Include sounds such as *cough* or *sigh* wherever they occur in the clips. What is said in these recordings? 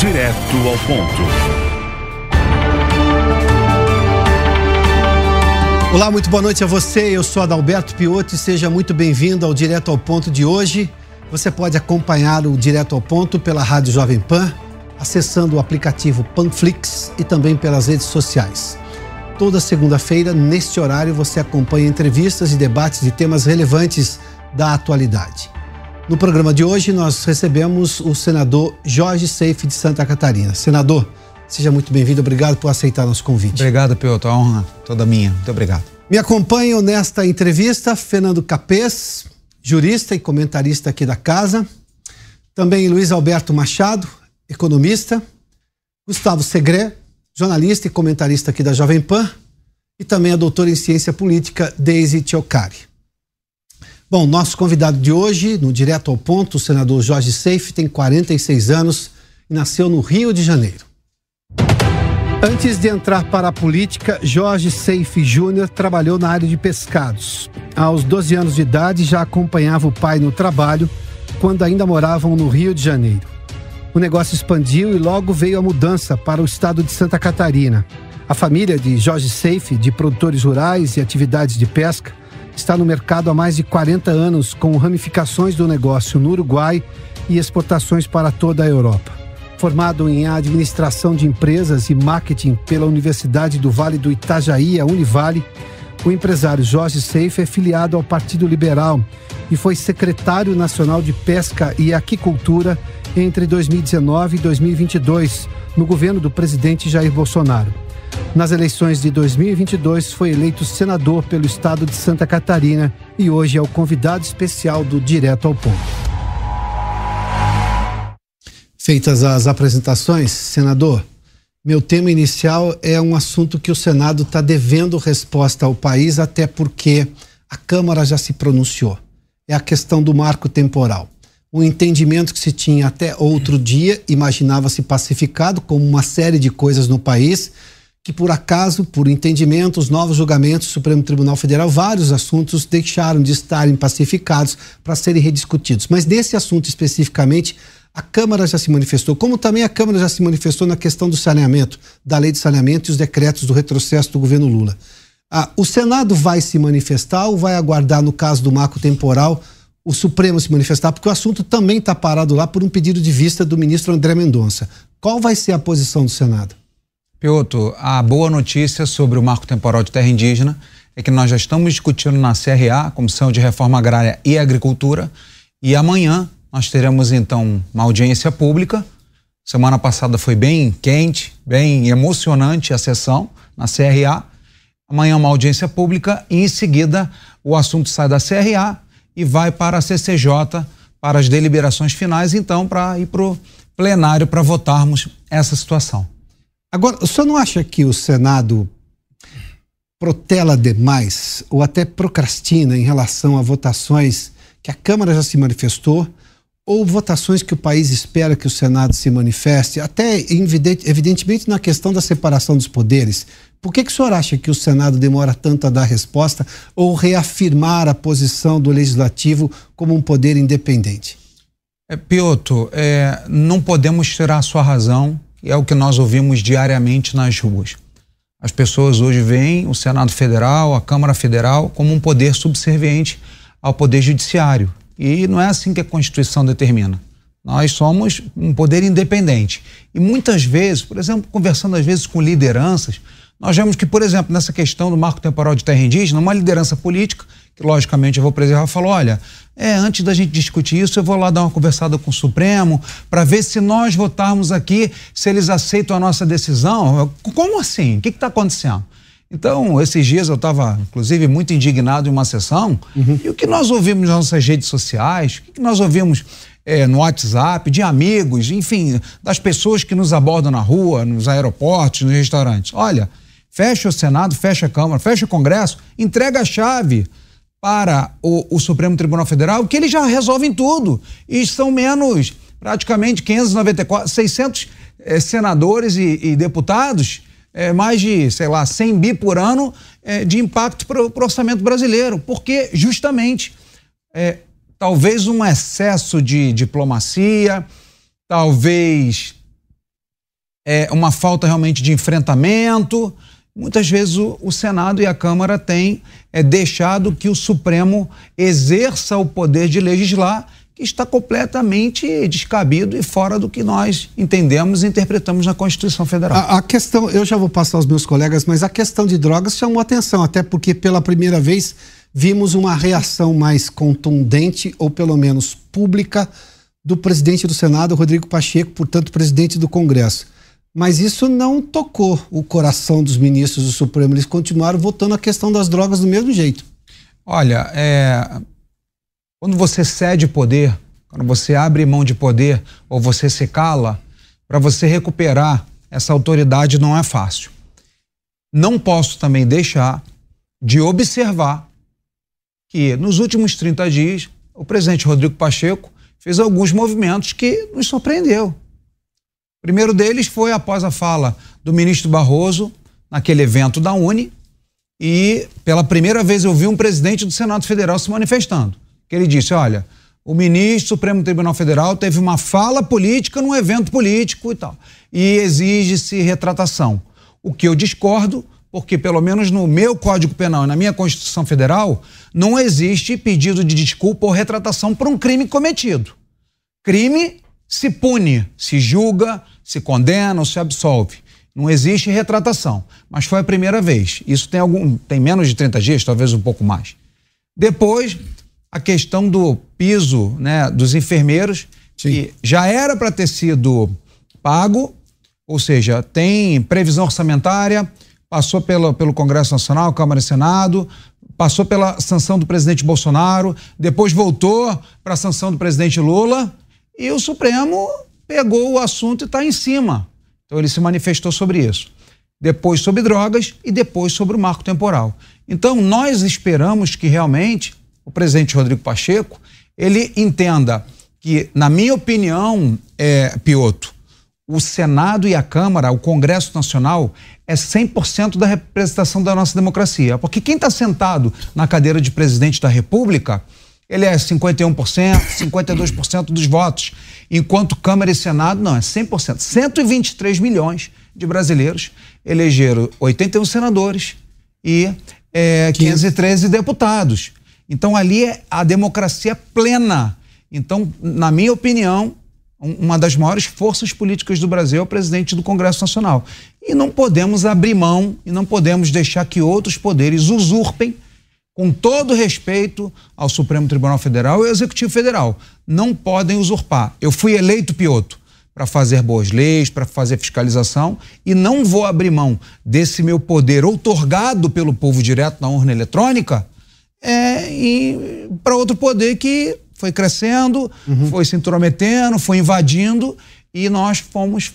Direto ao ponto. Olá, muito boa noite a você. Eu sou Adalberto Piotti. Seja muito bem-vindo ao Direto ao Ponto de hoje. Você pode acompanhar o Direto ao Ponto pela Rádio Jovem Pan, acessando o aplicativo Panflix e também pelas redes sociais. Toda segunda-feira, neste horário, você acompanha entrevistas e debates de temas relevantes da atualidade. No programa de hoje, nós recebemos o senador Jorge Seife de Santa Catarina. Senador, seja muito bem-vindo. Obrigado por aceitar nosso convite. Obrigado, Piotr. A honra toda minha. Muito obrigado. Me acompanham nesta entrevista Fernando Capês, jurista e comentarista aqui da casa. Também Luiz Alberto Machado, economista. Gustavo Segré, jornalista e comentarista aqui da Jovem Pan. E também a doutora em ciência política, Deise Tiocari. Bom, nosso convidado de hoje, no Direto ao Ponto, o senador Jorge Seife, tem 46 anos e nasceu no Rio de Janeiro. Antes de entrar para a política, Jorge Seife Júnior trabalhou na área de pescados. Aos 12 anos de idade, já acompanhava o pai no trabalho, quando ainda moravam no Rio de Janeiro. O negócio expandiu e logo veio a mudança para o estado de Santa Catarina. A família de Jorge Seife, de produtores rurais e atividades de pesca, está no mercado há mais de 40 anos, com ramificações do negócio no Uruguai e exportações para toda a Europa. Formado em administração de empresas e marketing pela Universidade do Vale do Itajaí, a Univale, o empresário Jorge Seife é filiado ao Partido Liberal e foi secretário nacional de Pesca e Aquicultura entre 2019 e 2022, no governo do presidente Jair Bolsonaro. Nas eleições de 2022, foi eleito senador pelo estado de Santa Catarina e hoje é o convidado especial do Direto ao Ponto. Feitas as apresentações, senador, meu tema inicial é um assunto que o Senado está devendo resposta ao país, até porque a Câmara já se pronunciou. É a questão do marco temporal. O entendimento que se tinha até outro dia, imaginava-se pacificado, como uma série de coisas no país, que por acaso, por entendimento, os novos julgamentos do Supremo Tribunal Federal, vários assuntos deixaram de estarem pacificados para serem rediscutidos. Mas nesse assunto especificamente, a Câmara já se manifestou, como também a Câmara já se manifestou na questão do saneamento, da lei de saneamento e os decretos do retrocesso do governo Lula. Ah, o Senado vai se manifestar ou vai aguardar, no caso do marco temporal, o Supremo se manifestar? Porque o assunto também está parado lá por um pedido de vista do ministro André Mendonça. Qual vai ser a posição do Senado? Piotr, a boa notícia sobre o marco temporal de terra indígena é que nós já estamos discutindo na CRA, Comissão de Reforma Agrária e Agricultura, e amanhã nós teremos então uma audiência pública. Semana passada foi bem quente, bem emocionante a sessão na CRA. Amanhã uma audiência pública e em seguida o assunto sai da CRA e vai para a CCJ para as deliberações finais, então para ir para o plenário para votarmos essa situação. Agora, o senhor não acha que o Senado protela demais ou até procrastina em relação a votações que a Câmara já se manifestou ou votações que o país espera que o Senado se manifeste, até evidentemente na questão da separação dos poderes. Por que, que o senhor acha que o Senado demora tanto a dar resposta ou reafirmar a posição do Legislativo como um poder independente? É, Piotr, é, não podemos tirar a sua razão e é o que nós ouvimos diariamente nas ruas. As pessoas hoje veem o Senado Federal, a Câmara Federal, como um poder subserviente ao Poder Judiciário. E não é assim que a Constituição determina. Nós somos um poder independente. E muitas vezes, por exemplo, conversando às vezes com lideranças, nós vemos que, por exemplo, nessa questão do marco temporal de terra indígena, uma liderança política, que logicamente eu vou preservar, falou: olha, é, antes da gente discutir isso, eu vou lá dar uma conversada com o Supremo para ver se nós votarmos aqui, se eles aceitam a nossa decisão. Como assim? O que está acontecendo? Então, esses dias eu estava, inclusive, muito indignado em uma sessão, uhum. e o que nós ouvimos nas nossas redes sociais, o que nós ouvimos é, no WhatsApp, de amigos, enfim, das pessoas que nos abordam na rua, nos aeroportos, nos restaurantes. Olha, fecha o Senado, fecha a Câmara, fecha o Congresso, entrega a chave para o, o Supremo Tribunal Federal, que eles já resolvem tudo. E são menos, praticamente 594, 600 é, senadores e, e deputados é, mais de, sei lá, 100 bi por ano é, de impacto para o orçamento brasileiro, porque justamente talvez um excesso de diplomacia, talvez uma falta realmente de enfrentamento. Muitas vezes o, o Senado e a Câmara têm é, deixado que o Supremo exerça o poder de legislar que está completamente descabido e fora do que nós entendemos e interpretamos na Constituição Federal. A, a, questão, eu já vou passar aos meus colegas, mas a questão de drogas chamou atenção, até porque pela primeira vez vimos uma reação mais contundente, ou pelo menos pública, do presidente do Senado, Rodrigo Pacheco, portanto, presidente do Congresso. Mas isso não tocou o coração dos ministros do Supremo. Eles continuaram votando a questão das drogas do mesmo jeito. Olha, é, quando você cede poder, quando você abre mão de poder ou você se cala, para você recuperar essa autoridade não é fácil. Não posso também deixar de observar que nos últimos 30 dias o presidente Rodrigo Pacheco fez alguns movimentos que nos surpreendeu. O primeiro deles foi após a fala do ministro Barroso naquele evento da Uni e pela primeira vez eu vi um presidente do Senado Federal se manifestando que ele disse: olha, o ministro do Supremo Tribunal Federal teve uma fala política num evento político e tal. E exige-se retratação. O que eu discordo, porque pelo menos no meu Código Penal e na minha Constituição Federal, não existe pedido de desculpa ou retratação por um crime cometido. Crime se pune, se julga, se condena ou se absolve. Não existe retratação, mas foi a primeira vez. Isso tem algum, tem menos de 30 dias, talvez um pouco mais. Depois, a questão do piso né, dos enfermeiros, Sim. que já era para ter sido pago, ou seja, tem previsão orçamentária, passou pelo, pelo Congresso Nacional, Câmara e Senado, passou pela sanção do presidente Bolsonaro, depois voltou para a sanção do presidente Lula e o Supremo pegou o assunto e está em cima. Então ele se manifestou sobre isso. Depois sobre drogas e depois sobre o marco temporal. Então nós esperamos que realmente o presidente Rodrigo Pacheco, ele entenda que, na minha opinião, é, Pioto, o Senado e a Câmara, o Congresso Nacional, é 100% da representação da nossa democracia. Porque quem está sentado na cadeira de presidente da República, ele é 51%, 52% dos votos. Enquanto Câmara e Senado, não, é 100%. 123 milhões de brasileiros elegeram 81 senadores e é, 513 deputados. Então ali é a democracia plena. Então, na minha opinião, uma das maiores forças políticas do Brasil é o presidente do Congresso Nacional. E não podemos abrir mão e não podemos deixar que outros poderes usurpem, com todo respeito ao Supremo Tribunal Federal e ao Executivo Federal. Não podem usurpar. Eu fui eleito Pioto para fazer boas leis, para fazer fiscalização e não vou abrir mão desse meu poder outorgado pelo povo direto na urna eletrônica é, para outro poder que foi crescendo, uhum. foi se intrometendo, foi invadindo e nós fomos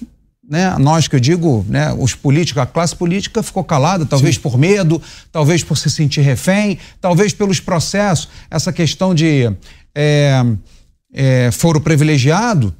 né, nós que eu digo, né, os políticos, a classe política ficou calada, talvez Sim. por medo, talvez por se sentir refém, talvez pelos processos, essa questão de é, é, foro privilegiado,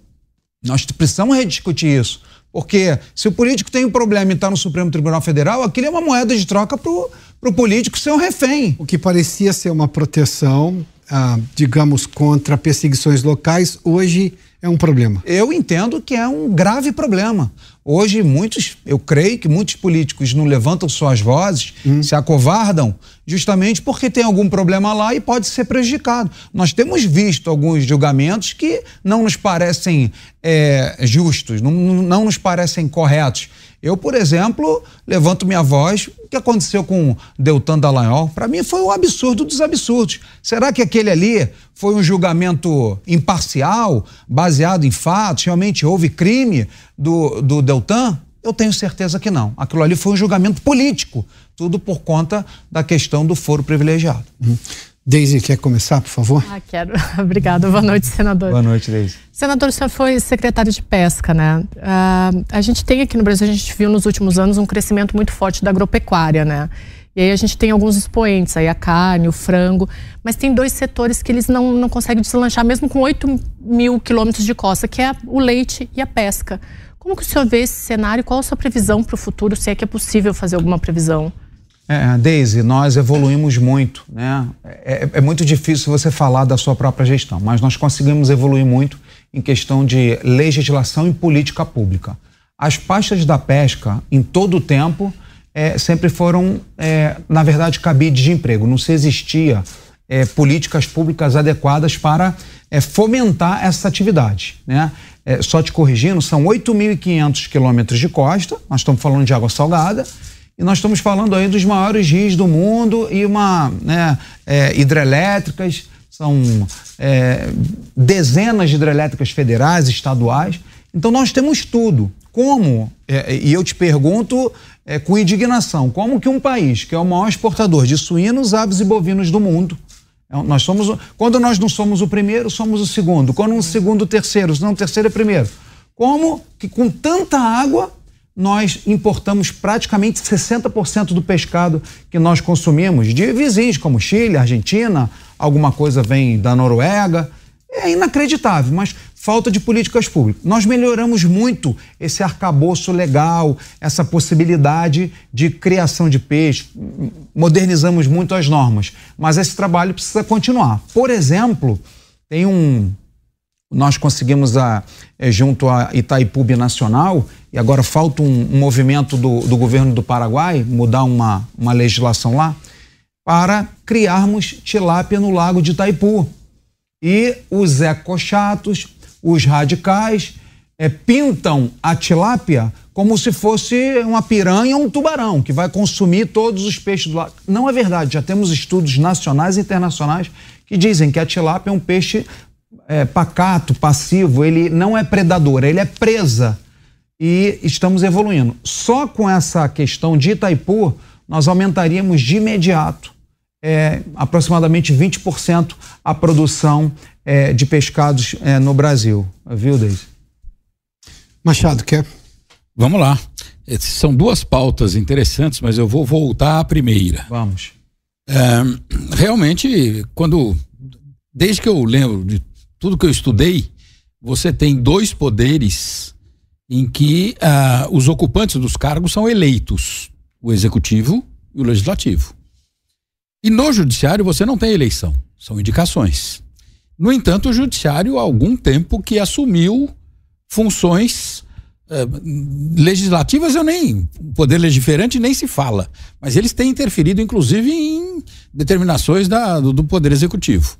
nós precisamos rediscutir isso. Porque se o político tem um problema e está no Supremo Tribunal Federal, aquilo é uma moeda de troca para o político ser um refém. O que parecia ser uma proteção, ah, digamos, contra perseguições locais, hoje é um problema. Eu entendo que é um grave problema. Hoje, muitos, eu creio que muitos políticos não levantam suas vozes, hum. se acovardam, justamente porque tem algum problema lá e pode ser prejudicado. Nós temos visto alguns julgamentos que não nos parecem é, justos, não, não nos parecem corretos. Eu, por exemplo, levanto minha voz. O que aconteceu com Deltan Dallagnol? Para mim foi um absurdo dos absurdos. Será que aquele ali foi um julgamento imparcial, baseado em fatos? Realmente houve crime do, do Deltan? Eu tenho certeza que não. Aquilo ali foi um julgamento político, tudo por conta da questão do foro privilegiado. Uhum. Deise, quer começar, por favor? Ah, quero. *laughs* Obrigada. Boa noite, senador. Boa noite, Deise. Senador, o senhor foi secretário de pesca, né? Uh, a gente tem aqui no Brasil, a gente viu nos últimos anos um crescimento muito forte da agropecuária, né? E aí a gente tem alguns expoentes, aí a carne, o frango, mas tem dois setores que eles não, não conseguem deslanchar, mesmo com 8 mil quilômetros de costa, que é o leite e a pesca. Como que o senhor vê esse cenário? Qual a sua previsão para o futuro, se é que é possível fazer alguma previsão? É, Deise, nós evoluímos muito, né? É, é, muito difícil você falar da sua própria gestão, mas nós conseguimos evoluir muito em questão de legislação e política pública. As pastas da pesca, em todo o tempo, é, sempre foram, é, na verdade, cabides de emprego. Não se existia é, políticas públicas adequadas para é, fomentar essa atividade, né? É, só te corrigindo, são 8.500 quilômetros de costa, nós estamos falando de água salgada, e nós estamos falando aí dos maiores rios do mundo e uma né, é, hidrelétricas, são é, dezenas de hidrelétricas federais, estaduais. Então nós temos tudo. Como, é, e eu te pergunto é, com indignação, como que um país que é o maior exportador de suínos, aves e bovinos do mundo, é, nós somos, quando nós não somos o primeiro, somos o segundo. Quando um segundo, o terceiro, se não o terceiro é primeiro. Como que com tanta água nós importamos praticamente 60% do pescado que nós consumimos de vizinhos como Chile, Argentina, alguma coisa vem da Noruega. É inacreditável, mas falta de políticas públicas. Nós melhoramos muito esse arcabouço legal, essa possibilidade de criação de peixe, modernizamos muito as normas, mas esse trabalho precisa continuar. Por exemplo, tem um nós conseguimos a, é, junto a Itaipu Nacional, e agora falta um, um movimento do, do, governo do Paraguai, mudar uma, uma legislação lá, para criarmos tilápia no lago de Itaipu. E os ecochatos, os radicais, é, pintam a tilápia como se fosse uma piranha ou um tubarão, que vai consumir todos os peixes do lago. Não é verdade, já temos estudos nacionais e internacionais que dizem que a tilápia é um peixe é, pacato, passivo, ele não é predador, ele é presa. E estamos evoluindo. Só com essa questão de Itaipu, nós aumentaríamos de imediato é, aproximadamente 20% a produção é, de pescados é, no Brasil. Viu, Deise? Machado, quer? Vamos lá. São duas pautas interessantes, mas eu vou voltar à primeira. Vamos. É, realmente, quando. Desde que eu lembro de tudo que eu estudei, você tem dois poderes em que uh, os ocupantes dos cargos são eleitos: o executivo e o legislativo. E no judiciário você não tem eleição, são indicações. No entanto, o judiciário há algum tempo que assumiu funções uh, legislativas, eu nem poder legiferante nem se fala, mas eles têm interferido inclusive em determinações da, do, do poder executivo.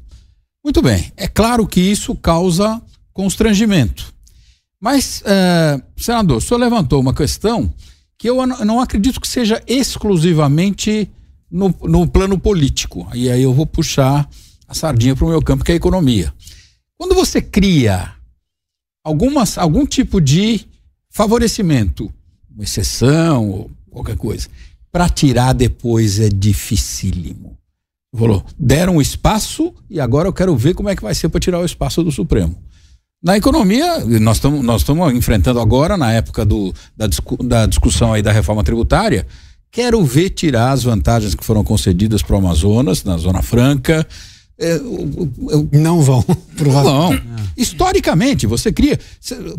Muito bem, é claro que isso causa constrangimento. Mas, é, senador, o senhor levantou uma questão que eu não acredito que seja exclusivamente no, no plano político. E aí eu vou puxar a sardinha para o meu campo, que é a economia. Quando você cria algumas, algum tipo de favorecimento, uma exceção ou qualquer coisa, para tirar depois é dificílimo. Falou, deram espaço e agora eu quero ver como é que vai ser para tirar o espaço do Supremo. Na economia, nós estamos nós estamos enfrentando agora, na época do, da, discu da discussão aí da reforma tributária, quero ver tirar as vantagens que foram concedidas para o Amazonas, na Zona Franca. É, eu, eu, não vão, *laughs* provavelmente. Não. Historicamente, você cria.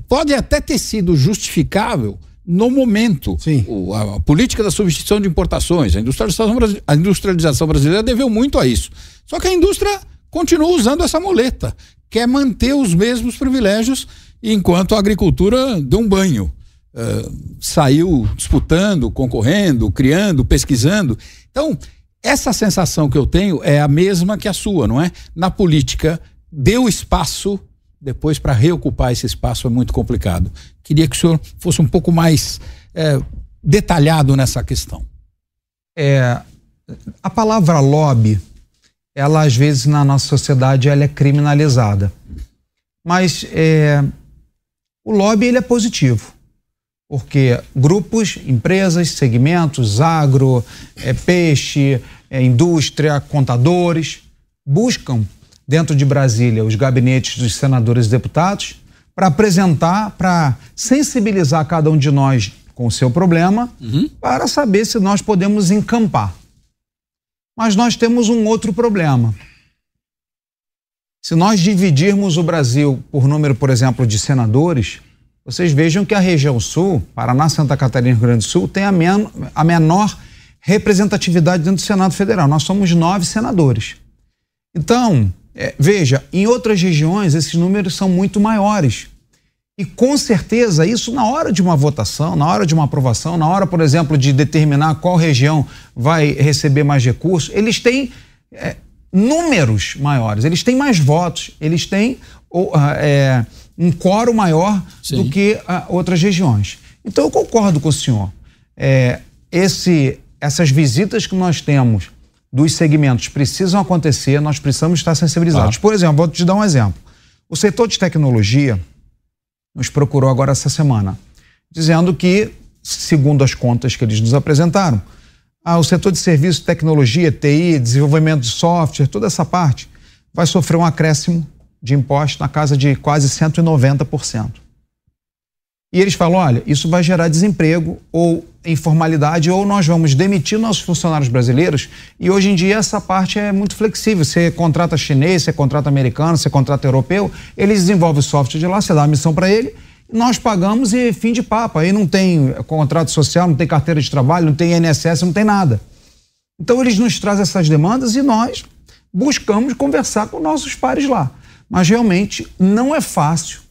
Pode até ter sido justificável no momento. O, a, a, política da substituição de importações, a industrialização, a industrialização brasileira deveu muito a isso. Só que a indústria continua usando essa muleta, quer manter os mesmos privilégios, enquanto a agricultura deu um banho. Uh, saiu disputando, concorrendo, criando, pesquisando. Então, essa sensação que eu tenho é a mesma que a sua, não é? Na política, deu espaço depois para reocupar esse espaço é muito complicado. Queria que o senhor fosse um pouco mais é, detalhado nessa questão. É, a palavra lobby, ela às vezes na nossa sociedade ela é criminalizada. Mas é, o lobby ele é positivo. Porque grupos, empresas, segmentos, agro, é, peixe, é, indústria, contadores, buscam dentro de Brasília os gabinetes dos senadores e deputados para apresentar, para sensibilizar cada um de nós com o seu problema, uhum. para saber se nós podemos encampar. Mas nós temos um outro problema. Se nós dividirmos o Brasil por número, por exemplo, de senadores, vocês vejam que a região sul, Paraná, Santa Catarina e Rio Grande do Sul, tem a, men a menor representatividade dentro do Senado Federal. Nós somos nove senadores. Então, é, veja, em outras regiões esses números são muito maiores. E com certeza isso na hora de uma votação, na hora de uma aprovação, na hora, por exemplo, de determinar qual região vai receber mais recursos, eles têm é, números maiores, eles têm mais votos, eles têm é, um quórum maior Sim. do que outras regiões. Então eu concordo com o senhor. É, esse, essas visitas que nós temos dos segmentos precisam acontecer, nós precisamos estar sensibilizados. Ah. Por exemplo, vou te dar um exemplo. O setor de tecnologia nos procurou agora essa semana, dizendo que, segundo as contas que eles nos apresentaram, ah, o setor de serviço, tecnologia, TI, desenvolvimento de software, toda essa parte, vai sofrer um acréscimo de impostos na casa de quase 190%. E eles falam: olha, isso vai gerar desemprego ou informalidade, ou nós vamos demitir nossos funcionários brasileiros. E hoje em dia essa parte é muito flexível. Você contrata chinês, você contrata americano, você contrata europeu, eles desenvolvem o software de lá, você dá a missão para ele, nós pagamos e fim de papo. Aí não tem contrato social, não tem carteira de trabalho, não tem INSS, não tem nada. Então eles nos trazem essas demandas e nós buscamos conversar com nossos pares lá. Mas realmente não é fácil.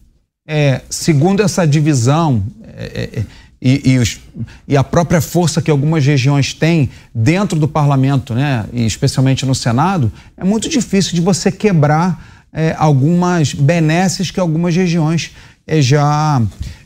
É, segundo essa divisão, é, é, e, e, os, e, a própria força que algumas regiões têm dentro do parlamento, né, e especialmente no Senado, é muito difícil de você quebrar é, algumas benesses que algumas regiões é, já,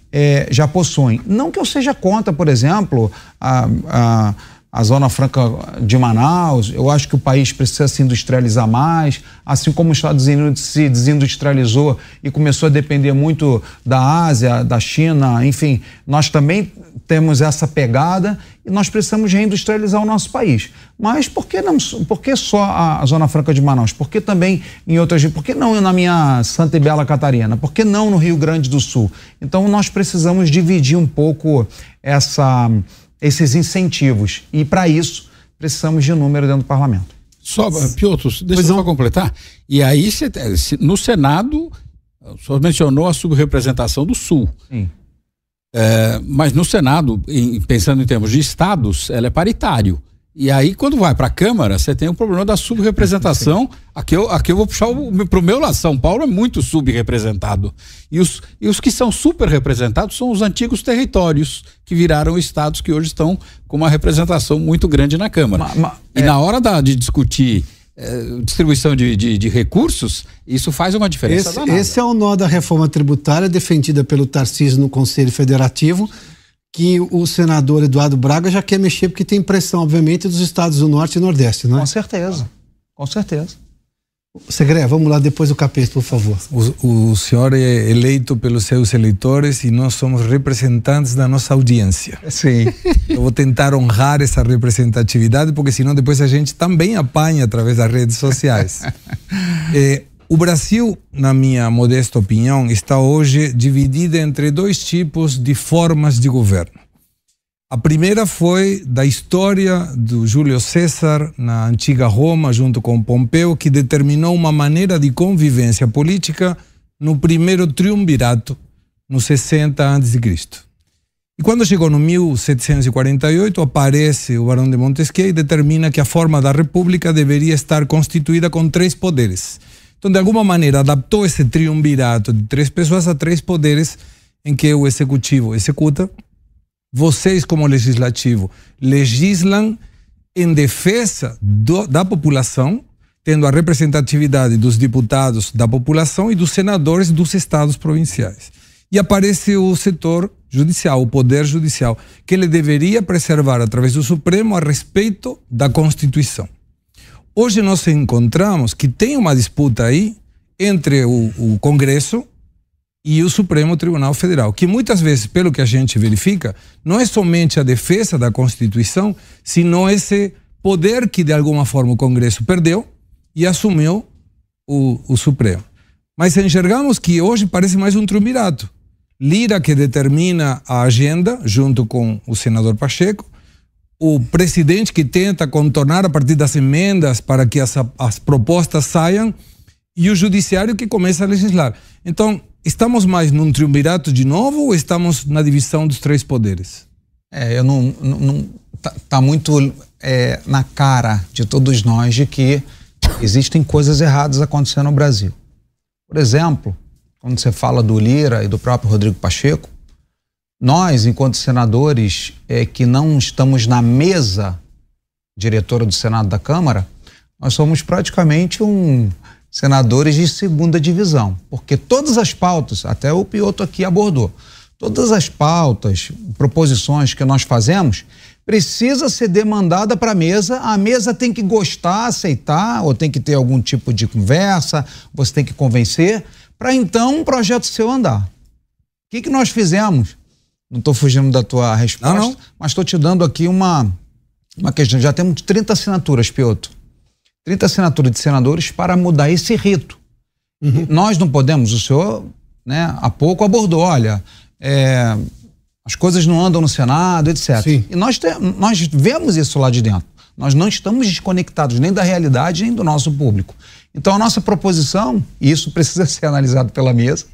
é, já possuem. Não que eu seja contra, por exemplo, a, a a Zona Franca de Manaus. Eu acho que o país precisa se industrializar mais, assim como os Estados Unidos se desindustrializou e começou a depender muito da Ásia, da China, enfim, nós também temos essa pegada e nós precisamos reindustrializar o nosso país. Mas por que não? Por que só a, Zona Franca de Manaus? Por que também em outras? Por que não na minha Santa e Bela Catarina? Por que não no Rio Grande do Sul? Então nós precisamos dividir um pouco essa esses incentivos. E para isso, precisamos de número dentro do parlamento. Só, Piotr, deixa eu só completar. E aí, no Senado, o senhor mencionou a subrepresentação do Sul. Sim. É, mas no Senado, em, pensando em termos de estados, ela é paritário. E aí, quando vai para a Câmara, você tem o problema da subrepresentação. *laughs* Aqui eu, aqui eu vou puxar para o meu lado. São Paulo é muito subrepresentado. E os, e os que são super representados são os antigos territórios, que viraram estados que hoje estão com uma representação muito grande na Câmara. Ma, ma, e é... na hora da, de discutir eh, distribuição de, de, de, recursos, isso faz uma diferença esse, esse, é o nó da reforma tributária defendida pelo Tarcísio no Conselho Federativo que o senador Eduardo Braga já quer mexer porque tem pressão, obviamente, dos estados do Norte e Nordeste, não é? Com certeza, com certeza. Segredo, vamos lá depois do capítulo, por favor. O, o, senhor é eleito pelos seus eleitores e nós somos representantes da nossa audiência. Sim. *laughs* Eu vou tentar honrar essa representatividade, porque senão depois a gente também apanha através das redes sociais. é, *laughs* o Brasil, na minha modesta opinião, está hoje dividido entre dois tipos de formas de governo. A primeira foi da história do Júlio César na antiga Roma, junto com Pompeu, que determinou uma maneira de convivência política no primeiro triunvirato, no 60 a.C. E quando chegou no 1748, aparece o Barão de Montesquieu e determina que a forma da república deveria estar constituída com três poderes então, de alguma maneira, adaptou esse triunvirato de três pessoas a três poderes em que o executivo executa, vocês, como legislativo, legislam em defesa do, da população, tendo a representatividade dos deputados da população e dos senadores dos estados provinciais. E aparece o setor judicial, o poder judicial, que ele deveria preservar através do Supremo a respeito da Constituição. Hoje nós encontramos que tem uma disputa aí entre o, o Congresso e o Supremo Tribunal Federal, que muitas vezes, pelo que a gente verifica, não é somente a defesa da Constituição, sino esse poder que de alguma forma o Congresso perdeu e assumiu o, o Supremo. Mas enxergamos que hoje parece mais um triunvirato. Lira que determina a agenda, junto com o senador Pacheco, o presidente que tenta contornar a partir das emendas para que as, as propostas saiam e o judiciário que começa a legislar. Então, estamos mais num triunvirato de novo ou estamos na divisão dos três poderes? É, eu não. não, não tá, tá, muito é, na cara de todos nós de que existem coisas erradas acontecendo no Brasil. Por exemplo, quando você fala do Lira e do próprio Rodrigo Pacheco, nós, enquanto senadores é, que não estamos na mesa diretora do Senado da Câmara, nós somos praticamente um senadores de segunda divisão, porque todas as pautas, até o Pioto aqui abordou, todas as pautas, proposições que nós fazemos, precisa ser demandada para a mesa, a mesa tem que gostar, aceitar, ou tem que ter algum tipo de conversa, você tem que convencer, para então um projeto seu andar. O que, que nós fizemos? Não estou fugindo da tua resposta, não, não. mas estou te dando aqui uma, uma questão. Já temos 30 assinaturas, Pioto. 30 assinaturas de senadores para mudar esse rito. Uhum. Nós não podemos, o senhor né, há pouco abordou, olha, é, as coisas não andam no Senado, etc. Sim. E nós, te, nós vemos isso lá de dentro. Nós não estamos desconectados nem da realidade, nem do nosso público. Então, a nossa proposição, e isso precisa *laughs* ser analisado pela mesa,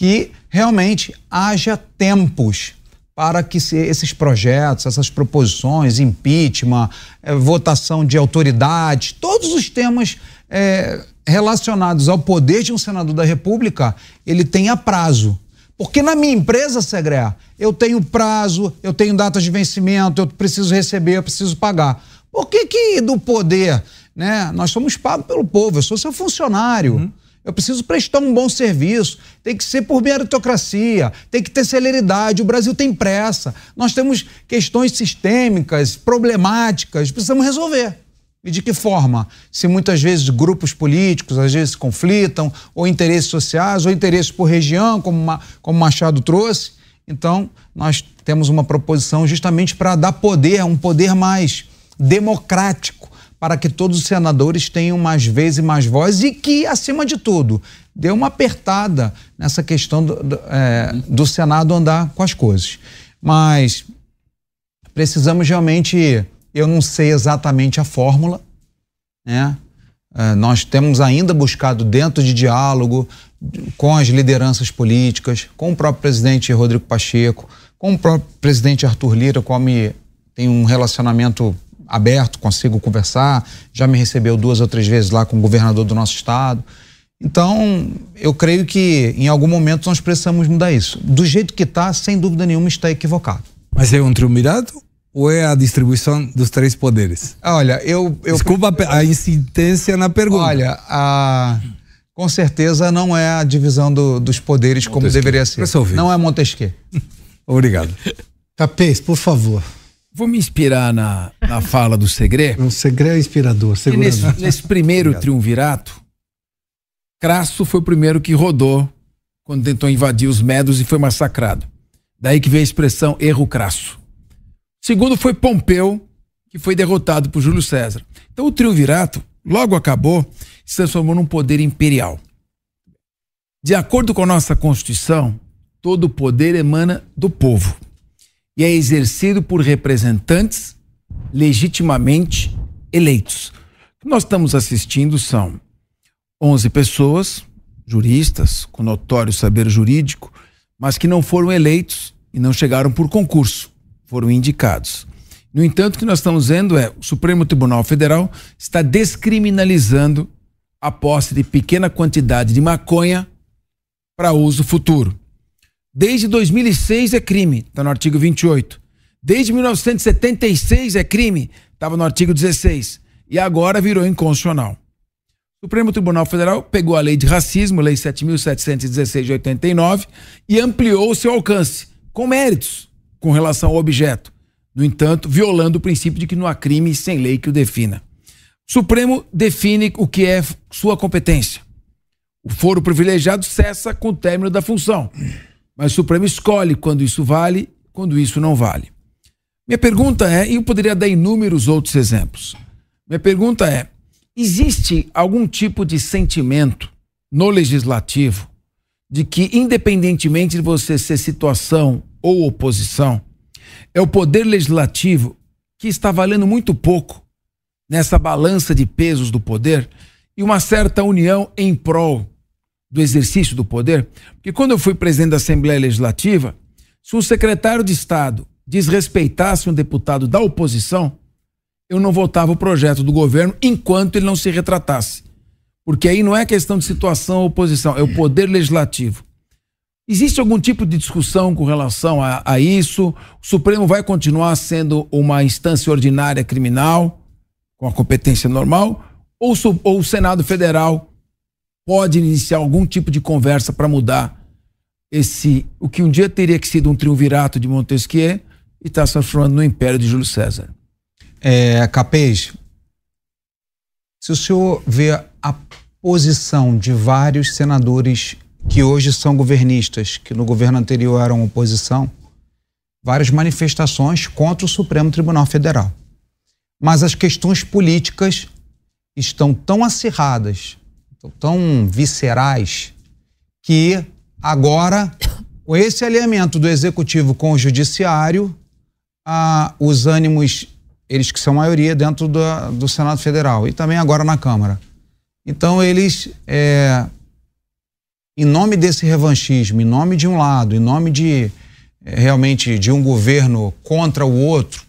que realmente haja tempos para que esses projetos, essas proposições, impeachment, eh, votação de autoridades, todos os temas eh, relacionados ao poder de um senador da República, ele tenha prazo. Porque na minha empresa, Segre, eu tenho prazo, eu tenho datas de vencimento, eu preciso receber, eu preciso pagar. Por que que do poder, né? Nós somos pagos pelo povo, eu sou seu funcionário. Uhum. Eu preciso prestar um bom serviço. Tem que ser por meritocracia, tem que ter celeridade. O Brasil tem pressa. Nós temos questões sistêmicas, problemáticas, precisamos resolver. E de que forma? Se muitas vezes grupos políticos às vezes conflitam, ou interesses sociais, ou interesses por região, como, como Machado trouxe. Então, nós temos uma proposição justamente para dar poder, um poder mais democrático para que todos os senadores tenham mais vezes e mais voz e que, acima de tudo, dê uma apertada nessa questão do, do, é, do Senado andar com as coisas. Mas precisamos realmente, eu não sei exatamente a fórmula, né? É, nós temos ainda buscado dentro de diálogo com as lideranças políticas, com o próprio presidente Rodrigo Pacheco, com o próprio presidente Arthur Lira, com me tem um relacionamento aberto, consigo conversar, já me recebeu duas ou três vezes lá com o governador do nosso estado. Então, eu creio que em algum momento nós precisamos mudar isso. Do jeito que está, sem dúvida nenhuma, está equivocado. Mas é um triunvirato ou é a distribuição dos três poderes? Olha, eu. eu Desculpa a insistência na pergunta. Olha, a, com certeza não é a divisão do, dos poderes como deveria ser. Não é Montesquieu. *laughs* Obrigado. Capês, por favor. Vou me inspirar na, na fala do Segre. O Segre é inspirador. Nesse, nesse, primeiro Obrigado. triunvirato, Crasso foi o primeiro que rodou quando tentou invadir os medos e foi massacrado. Daí que veio a expressão erro crasso. Segundo foi Pompeu, que foi derrotado por Júlio César. Então o triunvirato logo acabou se transformou num poder imperial. De acordo com a nossa Constituição, todo o poder emana do povo e é exercido por representantes legitimamente eleitos. O que nós estamos assistindo são 11 pessoas, juristas, com notório saber jurídico, mas que não foram eleitos e não chegaram por concurso, foram indicados. No entanto, o que nós estamos vendo é o Supremo Tribunal Federal está descriminalizando a posse de pequena quantidade de maconha para uso futuro. Desde 2006 é crime, está no artigo 28. Desde 1976 é crime, estava no artigo 16. E agora virou inconstitucional. O Supremo Tribunal Federal pegou a lei de racismo, lei 7.716 de 89, e ampliou o seu alcance, com méritos, com relação ao objeto. No entanto, violando o princípio de que não há crime sem lei que o defina. O Supremo define o que é sua competência. O foro privilegiado cessa com o término da função. Mas o Supremo escolhe quando isso vale, quando isso não vale. Minha pergunta é, e eu poderia dar inúmeros outros exemplos. Minha pergunta é: existe algum tipo de sentimento no legislativo de que, independentemente de você ser situação ou oposição, é o poder legislativo que está valendo muito pouco nessa balança de pesos do poder e uma certa união em prol do exercício do poder? Porque quando eu fui presidente da Assembleia Legislativa, se um secretário de Estado desrespeitasse um deputado da oposição, eu não votava o projeto do governo enquanto ele não se retratasse. Porque aí não é questão de situação ou oposição, é o poder legislativo. Existe algum tipo de discussão com relação a, a isso? O Supremo vai continuar sendo uma instância ordinária criminal, com a competência normal? Ou, ou o Senado Federal pode iniciar algum tipo de conversa para mudar esse o que um dia teria que ser um triunvirato de Montesquieu e está se transformando no império de Júlio César? É, Capês, se o senhor vê a posição de vários senadores que hoje são governistas, que no governo anterior eram oposição, várias manifestações contra o Supremo Tribunal Federal. Mas as questões políticas estão tão acirradas, tão viscerais, que agora, *coughs* com esse alinhamento do executivo com o judiciário, ah, os ânimos eles que são maioria dentro do, do Senado Federal e também agora na Câmara. Então eles, é, em nome desse revanchismo, em nome de um lado, em nome de é, realmente de um governo contra o outro,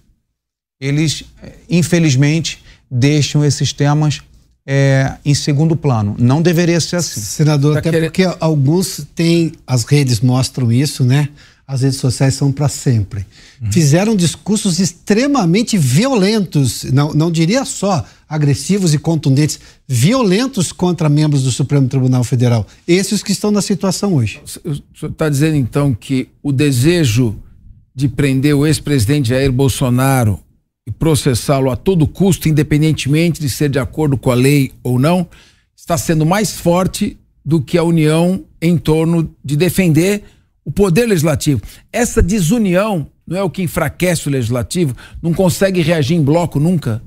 eles é, infelizmente deixam esses temas é, em segundo plano. Não deveria ser assim. Senador, tá até querendo... porque alguns têm, as redes mostram isso, né? As redes sociais são para sempre fizeram discursos extremamente violentos, não, não diria só agressivos e contundentes, violentos contra membros do Supremo Tribunal Federal. Esses que estão na situação hoje. O senhor está dizendo então que o desejo de prender o ex-presidente Jair Bolsonaro processá-lo a todo custo, independentemente de ser de acordo com a lei ou não, está sendo mais forte do que a união em torno de defender o poder legislativo. Essa desunião não é o que enfraquece o legislativo? Não consegue reagir em bloco nunca?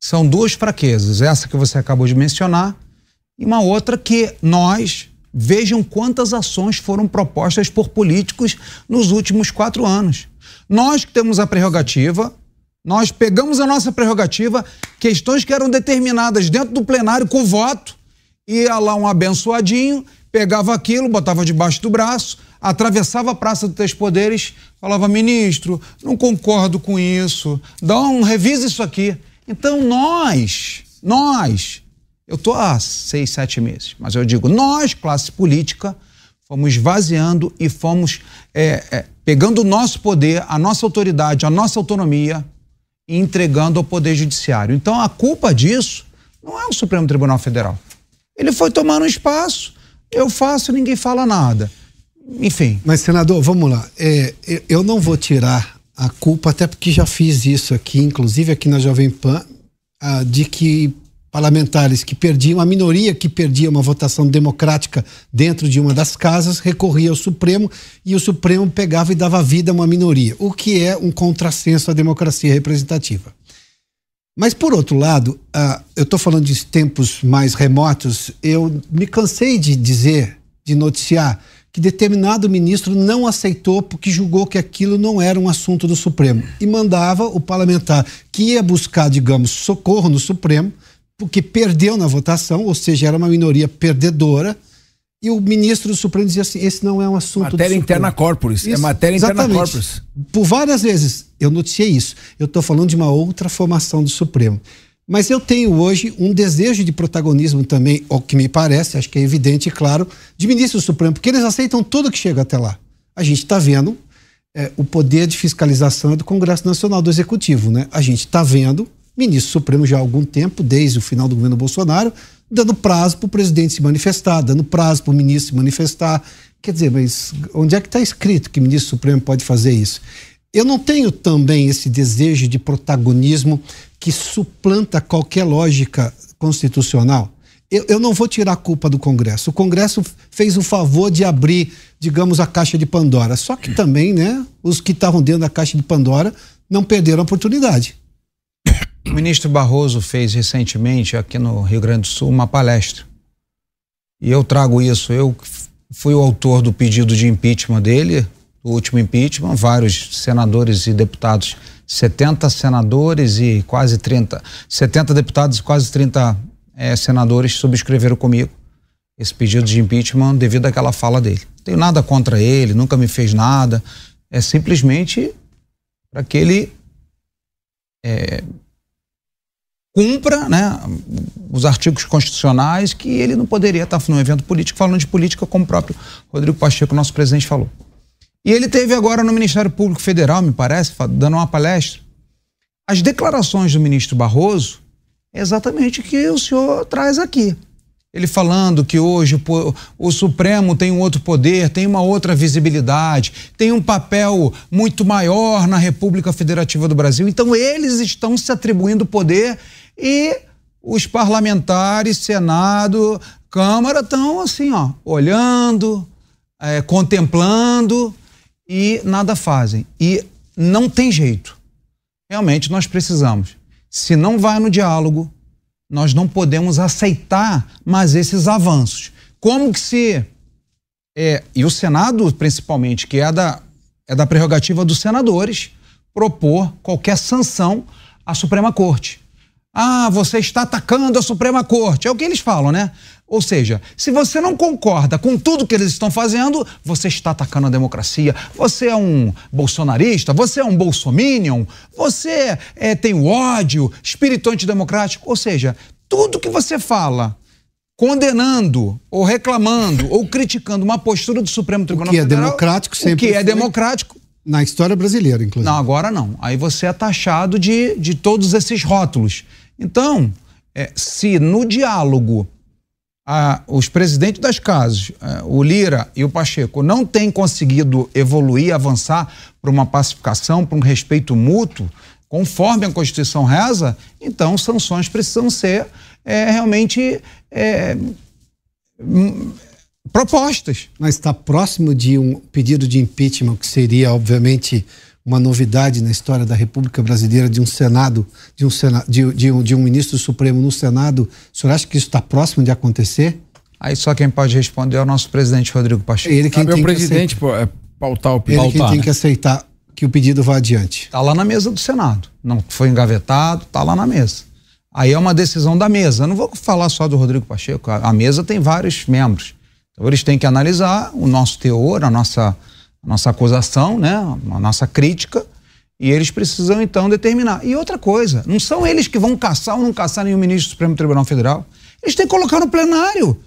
São duas fraquezas. Essa que você acabou de mencionar e uma outra que nós vejam quantas ações foram propostas por políticos nos últimos quatro anos. Nós que temos a prerrogativa, nós pegamos a nossa prerrogativa, questões que eram determinadas dentro do plenário com voto, ia lá um abençoadinho, pegava aquilo, botava debaixo do braço, atravessava a Praça dos Três Poderes, falava, ministro, não concordo com isso, dá um, revisa isso aqui. Então nós, nós, eu estou há seis, sete meses, mas eu digo, nós, classe política, fomos esvaziando e fomos é, é, pegando o nosso poder, a nossa autoridade, a nossa autonomia entregando ao Poder Judiciário. Então a culpa disso não é o Supremo Tribunal Federal. Ele foi tomando espaço, eu faço, ninguém fala nada enfim. Mas, senador, vamos lá. É, eu não vou tirar a culpa, até porque já fiz isso aqui, inclusive aqui na Jovem Pan, ah, de que parlamentares que perdiam, a minoria que perdia uma votação democrática dentro de uma das casas, recorria ao Supremo e o Supremo pegava e dava vida a uma minoria, o que é um contrassenso à democracia representativa. Mas, por outro lado, ah, eu estou falando de tempos mais remotos, eu me cansei de dizer, de noticiar, que determinado ministro não aceitou porque julgou que aquilo não era um assunto do Supremo e mandava o parlamentar que ia buscar, digamos, socorro no Supremo, porque perdeu na votação, ou seja, era uma minoria perdedora, e o ministro do Supremo dizia assim: esse não é um assunto matéria interna corporis, é matéria interna corporis. Por várias vezes eu noticiei isso. Eu estou falando de uma outra formação do Supremo. Mas eu tenho hoje um desejo de protagonismo também, o que me parece, acho que é evidente e claro, de ministro do Supremo, porque eles aceitam tudo que chega até lá. A gente está vendo é, o poder de fiscalização do Congresso Nacional do Executivo, né? A gente está vendo ministro Supremo já há algum tempo, desde o final do governo Bolsonaro, dando prazo para o presidente se manifestar, dando prazo para o ministro se manifestar. Quer dizer, mas onde é que está escrito que o ministro Supremo pode fazer isso? Eu não tenho também esse desejo de protagonismo que suplanta qualquer lógica constitucional. eu, eu, não vou tirar a culpa do Congresso. O Congresso fez o favor de abrir, digamos, a caixa de Pandora. Só que também, né, os que estavam dentro da caixa de Pandora não perderam a oportunidade. O ministro Barroso fez recentemente aqui no Rio Grande do Sul uma palestra. E eu trago isso. Eu fui o autor do pedido de impeachment dele, o último impeachment, vários senadores e deputados, 70 senadores e quase 30, 70 deputados e quase 30 é, senadores subscreveram comigo esse pedido de impeachment devido àquela fala dele. Não tenho nada contra ele, nunca me fez nada. É simplesmente para que ele é, cumpra né, os artigos constitucionais que ele não poderia estar num evento político falando de política, como o próprio Rodrigo Pacheco, nosso presidente, falou. E ele teve agora no Ministério Público Federal, me parece, dando uma palestra. As declarações do ministro Barroso é exatamente o que o senhor traz aqui. Ele falando que hoje o, Supremo tem um outro poder, tem uma outra visibilidade, tem um papel muito maior na República Federativa do Brasil. Então, eles estão se atribuindo poder e os parlamentares, Senado, Câmara estão assim, ó, olhando, é, contemplando e nada fazem. E não tem jeito. Realmente nós precisamos. Se não vai no diálogo, nós não podemos aceitar mais esses avanços. Como que se. É, e o Senado, principalmente, que é da, é da prerrogativa dos senadores, propor qualquer sanção à Suprema Corte. Ah, você está atacando a Suprema Corte. É o que eles falam, né? Ou seja, se você não concorda com tudo que eles estão fazendo, você está atacando a democracia. Você é um bolsonarista, você é um bolsominion, você é, tem o ódio, espírito antidemocrático. Ou seja, tudo que você fala condenando ou reclamando ou criticando uma postura do Supremo Tribunal o que é Federal, democrático sempre o que é democrático na história brasileira, inclusive. Não, agora não. Aí você é taxado de, de todos esses rótulos. Então, é, se no diálogo a, os presidentes das casas, é, o Lira e o Pacheco, não têm conseguido evoluir, avançar para uma pacificação, para um respeito mútuo, conforme a Constituição reza, então sanções precisam ser é, realmente é, propostas. Mas está próximo de um pedido de impeachment, que seria, obviamente, uma novidade na história da República Brasileira de um Senado, de um, Senado, de, de, um, de um ministro supremo no Senado. O senhor acha que isso está próximo de acontecer? Aí só quem pode responder é o nosso presidente Rodrigo Pacheco. Ele quem tem o presidente que é pautar o pedido. Ele quem tem né? que aceitar que o pedido vá adiante. Está lá na mesa do Senado. Não foi engavetado, está lá na mesa. Aí é uma decisão da mesa. Eu não vou falar só do Rodrigo Pacheco. A mesa tem vários membros. Então eles têm que analisar o nosso teor, a nossa a nossa acusação, né, a nossa crítica, e eles precisam então determinar. E outra coisa, não são eles que vão caçar ou não caçar nenhum ministro do Supremo Tribunal Federal. Eles têm que colocar no plenário.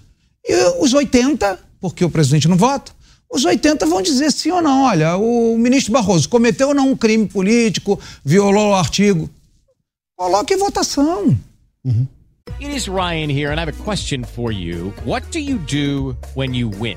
E os 80, porque o presidente não vota, os 80 vão dizer sim ou não. Olha, o ministro Barroso cometeu ou não um crime político, violou o artigo. Coloque em votação. Uhum. It is Ryan here, and I have a question for you. What do you do when you win?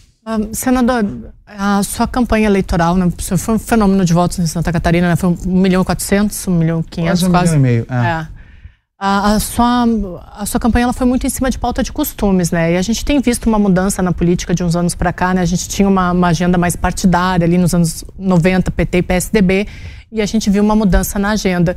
Um, senador, a sua campanha eleitoral né, foi um fenômeno de votos em Santa Catarina, né, foi 1 milhão e 400, 1 milhão e 500, quase. Um milhão e meio. É. é. A, a, sua, a sua campanha ela foi muito em cima de pauta de costumes, né? E a gente tem visto uma mudança na política de uns anos para cá, né? A gente tinha uma, uma agenda mais partidária ali nos anos 90, PT e PSDB, e a gente viu uma mudança na agenda.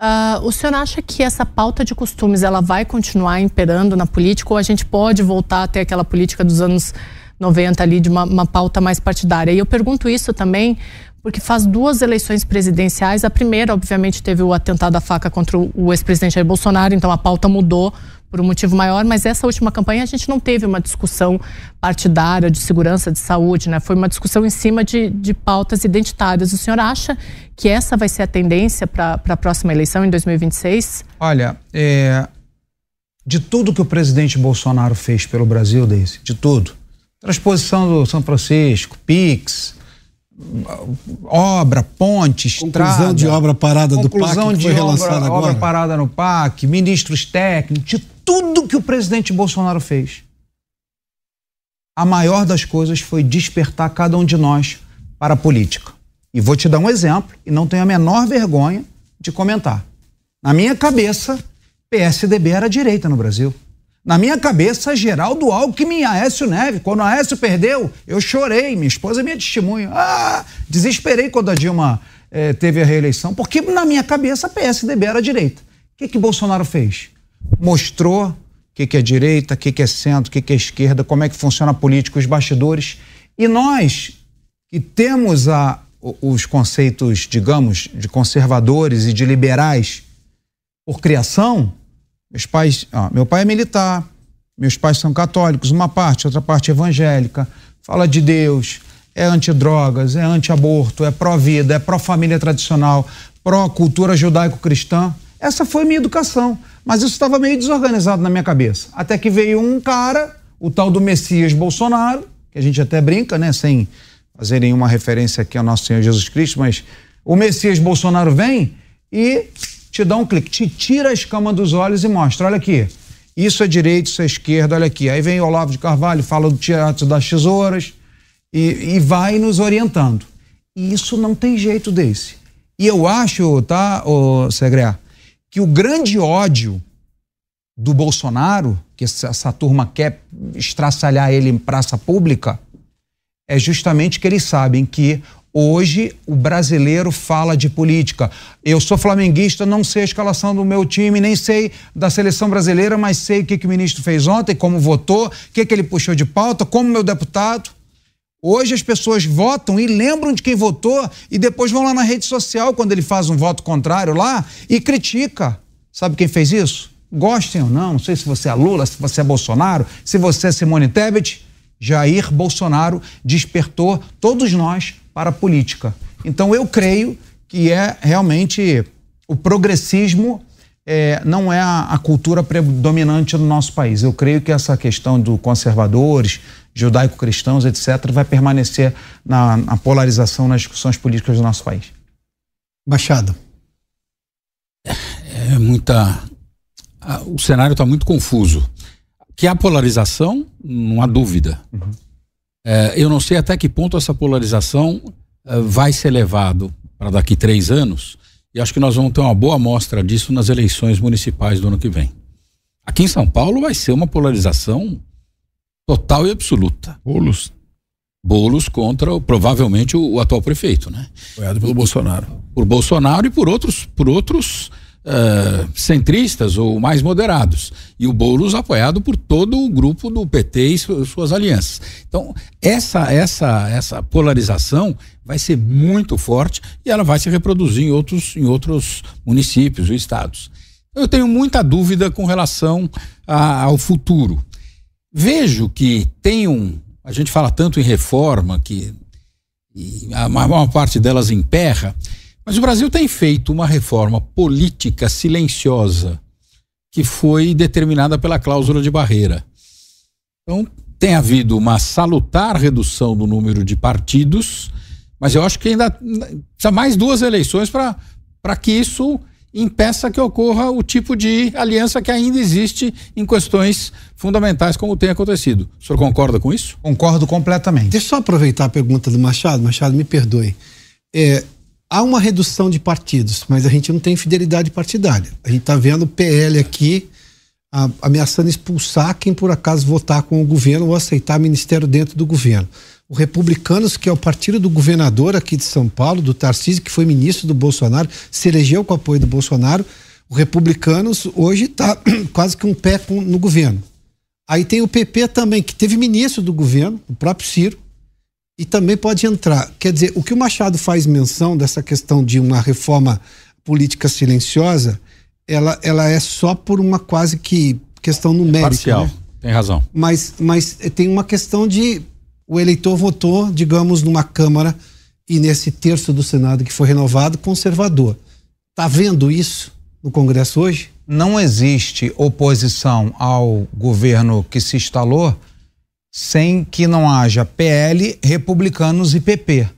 Uh, o senhor acha que essa pauta de costumes ela vai continuar imperando na política ou a gente pode voltar a ter aquela política dos anos 90 ali de uma, uma pauta mais partidária. E eu pergunto isso também porque faz duas eleições presidenciais. A primeira, obviamente, teve o atentado à faca contra o ex-presidente Jair Bolsonaro, então a pauta mudou por um motivo maior, mas essa última campanha a gente não teve uma discussão partidária de segurança, de saúde, né? Foi uma discussão em cima de, de pautas identitárias. O senhor acha que essa vai ser a tendência para a próxima eleição em 2026? Olha, é, de tudo que o presidente Bolsonaro fez pelo Brasil, Deise, de tudo, Transposição do São Francisco, PIX, obra, ponte, Conclusão estrada. de obra parada do PAC, Conclusão que de foi obra, relançada obra agora. parada no PAC, ministros técnicos, de tudo que o presidente Bolsonaro fez. A maior das coisas foi despertar cada um de nós para a política. E vou te dar um exemplo, e não tenho a menor vergonha de comentar. Na minha cabeça, PSDB era direita no Brasil. Na minha cabeça, Geraldo Alckmin e Aécio Neves. Quando Aécio perdeu, eu chorei. Minha esposa é minha testemunha. Ah, desesperei quando a Dilma eh, teve a reeleição, porque na minha cabeça, PSDB era direita. O que, que Bolsonaro fez? Mostrou o que, que é direita, o que, que é centro, o que, que é esquerda, como é que funciona a política, os bastidores. E nós, que temos a, os conceitos, digamos, de conservadores e de liberais por criação, meus pais, ó, meu pai é militar, meus pais são católicos, uma parte, outra parte evangélica, fala de Deus, é antidrogas, é anti-aborto, é pró-vida, é pró-família tradicional, pró-cultura judaico-cristã. Essa foi minha educação, mas isso estava meio desorganizado na minha cabeça. Até que veio um cara, o tal do Messias Bolsonaro, que a gente até brinca, né, sem fazer nenhuma referência aqui ao nosso Senhor Jesus Cristo, mas o Messias Bolsonaro vem e te dá um clique, te tira a escama dos olhos e mostra, olha aqui, isso é direito, isso é esquerda, olha aqui. Aí vem Olavo de Carvalho, fala do teatro das tesouras e, e vai nos orientando. E isso não tem jeito desse. E eu acho, tá, ô Segrear, que o grande ódio do Bolsonaro, que essa, essa turma quer estraçalhar ele em praça pública, é justamente que eles sabem que hoje o brasileiro fala de política. Eu sou flamenguista, não sei a escalação do meu time, nem sei da seleção brasileira, mas sei o que, que o ministro fez ontem, como votou, o que, que ele puxou de pauta, como meu deputado. Hoje as pessoas votam e lembram de quem votou e depois vão lá na rede social quando ele faz um voto contrário lá e critica. Sabe quem fez isso? Gostem ou não, não sei se você é Lula, se você é Bolsonaro, se você é Simone Tebet, Jair Bolsonaro despertou todos nós para a política. Então eu creio que é realmente o progressismo é, não é a, a cultura predominante do nosso país. Eu creio que essa questão do conservadores, judaico-cristãos, etc., vai permanecer na, na polarização nas discussões políticas do nosso país. Machado. É muita. a- O cenário está muito confuso. Que há polarização, não há dúvida. É, eu não sei até que ponto essa polarização eh, vai ser levado para daqui três anos. E acho que nós vamos ter uma boa amostra disso nas eleições municipais do ano que vem. Aqui em São Paulo vai ser uma polarização total e absoluta. Bolos. Bolos contra o- provavelmente o, o atual prefeito, né? Apoiado pelo Bolsonaro. Por Bolsonaro e por outros, por outros eh, centristas ou mais moderados. E o Boulos apoiado por todo o grupo do PT e su- suas alianças. Então, essa, essa, essa polarização vai ser muito forte e ela vai se reproduzir em outros, em outros municípios ou estados. Eu tenho muita dúvida com relação a- ao futuro. Vejo que tem um. A gente fala tanto em reforma que e a maior parte delas emperra, mas o Brasil tem feito uma reforma política silenciosa que foi determinada pela cláusula de barreira. Então, tem havido uma salutar redução do número de partidos, mas eu acho que ainda precisa mais duas eleições para que isso impeça que ocorra o tipo de aliança que ainda existe em questões fundamentais como tem acontecido. O senhor concorda com isso? Concordo completamente. Deixa eu só aproveitar a pergunta do Machado. Machado, me perdoe. É, há uma redução de partidos, mas a gente não tem fidelidade partidária. A gente está vendo o PL aqui a- ameaçando expulsar quem por acaso votar com o governo ou aceitar ministério dentro do governo. O Republicanos, que é o partido do governador aqui de São Paulo, do Tarcísio, que foi ministro do Bolsonaro, se elegeu com o apoio do Bolsonaro. O Republicanos hoje está *clears throat* quase que um pé com- no governo. Aí tem o PP também, que teve ministro do governo, o próprio Ciro, e também pode entrar. Quer dizer, o que o Machado faz menção dessa questão de uma reforma política silenciosa, ela, ela é só por uma quase que questão numérica. Parcial. né? Tem razão. Mas, mas tem uma questão de o eleitor votou, digamos, numa Câmara e nesse terço do Senado que foi renovado, conservador. Tá vendo isso no Congresso hoje? Não existe oposição ao governo que se instalou sem que não haja PL, republicanos e PP.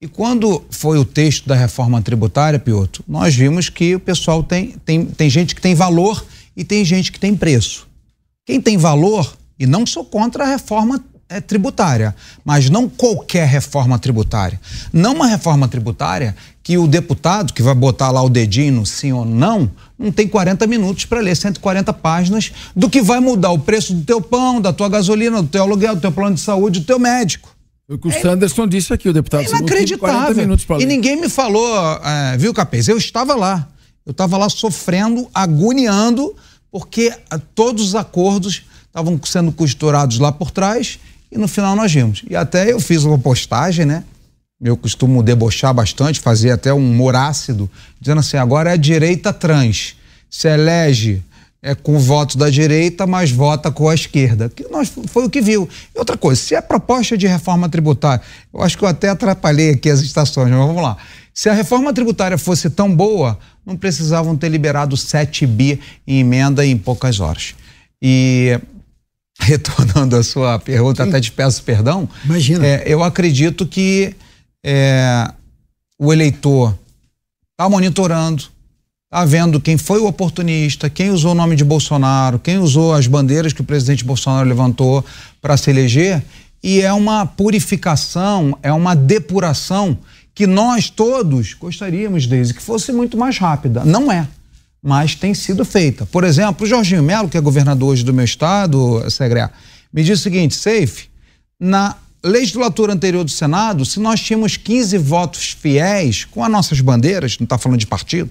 E quando foi o texto da reforma tributária, Piotr, nós vimos que o pessoal tem, tem, tem gente que tem valor e tem gente que tem preço. Quem tem valor, e não sou contra a reforma é, tributária, mas não qualquer reforma tributária. Não uma reforma tributária que o deputado, que vai botar lá o dedinho no sim ou não, não tem 40 minutos para ler 140 páginas do que vai mudar o preço do teu pão, da tua gasolina, do teu aluguel, do teu plano de saúde, do teu médico. O que o é, Sanderson disse aqui, o deputado. É inacreditável. E ninguém me falou, é, viu, Capês? Eu estava lá. Eu estava lá sofrendo, agoniando, porque a, todos os acordos estavam sendo costurados lá por trás e no final nós vimos. E até eu fiz uma postagem, né? Eu costumo debochar bastante, fazer até um humor ácido, dizendo assim: agora é a direita trans. Se elege é, com o voto da direita, mas vota com a esquerda. Que nós, foi o que viu. E outra coisa, se a proposta de reforma tributária, eu acho que eu até atrapalhei aqui as estações, mas vamos lá. Se a reforma tributária fosse tão boa, não precisavam ter liberado 7 bi em emenda em poucas horas. E retornando à sua pergunta, Sim. até te peço perdão. Imagina. É, eu acredito que é, o eleitor está monitorando, está vendo quem foi o oportunista, quem usou o nome de Bolsonaro, quem usou as bandeiras que o presidente Bolsonaro levantou para se eleger, e é uma purificação, é uma depuração que nós todos gostaríamos, desde que fosse muito mais rápida. Não é mas tem sido feita. Por exemplo, o Jorginho Melo, que é governador hoje do meu estado, Segre, me diz o seguinte, Safe, na legislatura anterior do Senado, se nós tínhamos 15 votos fiéis com as nossas bandeiras, não está falando de partido,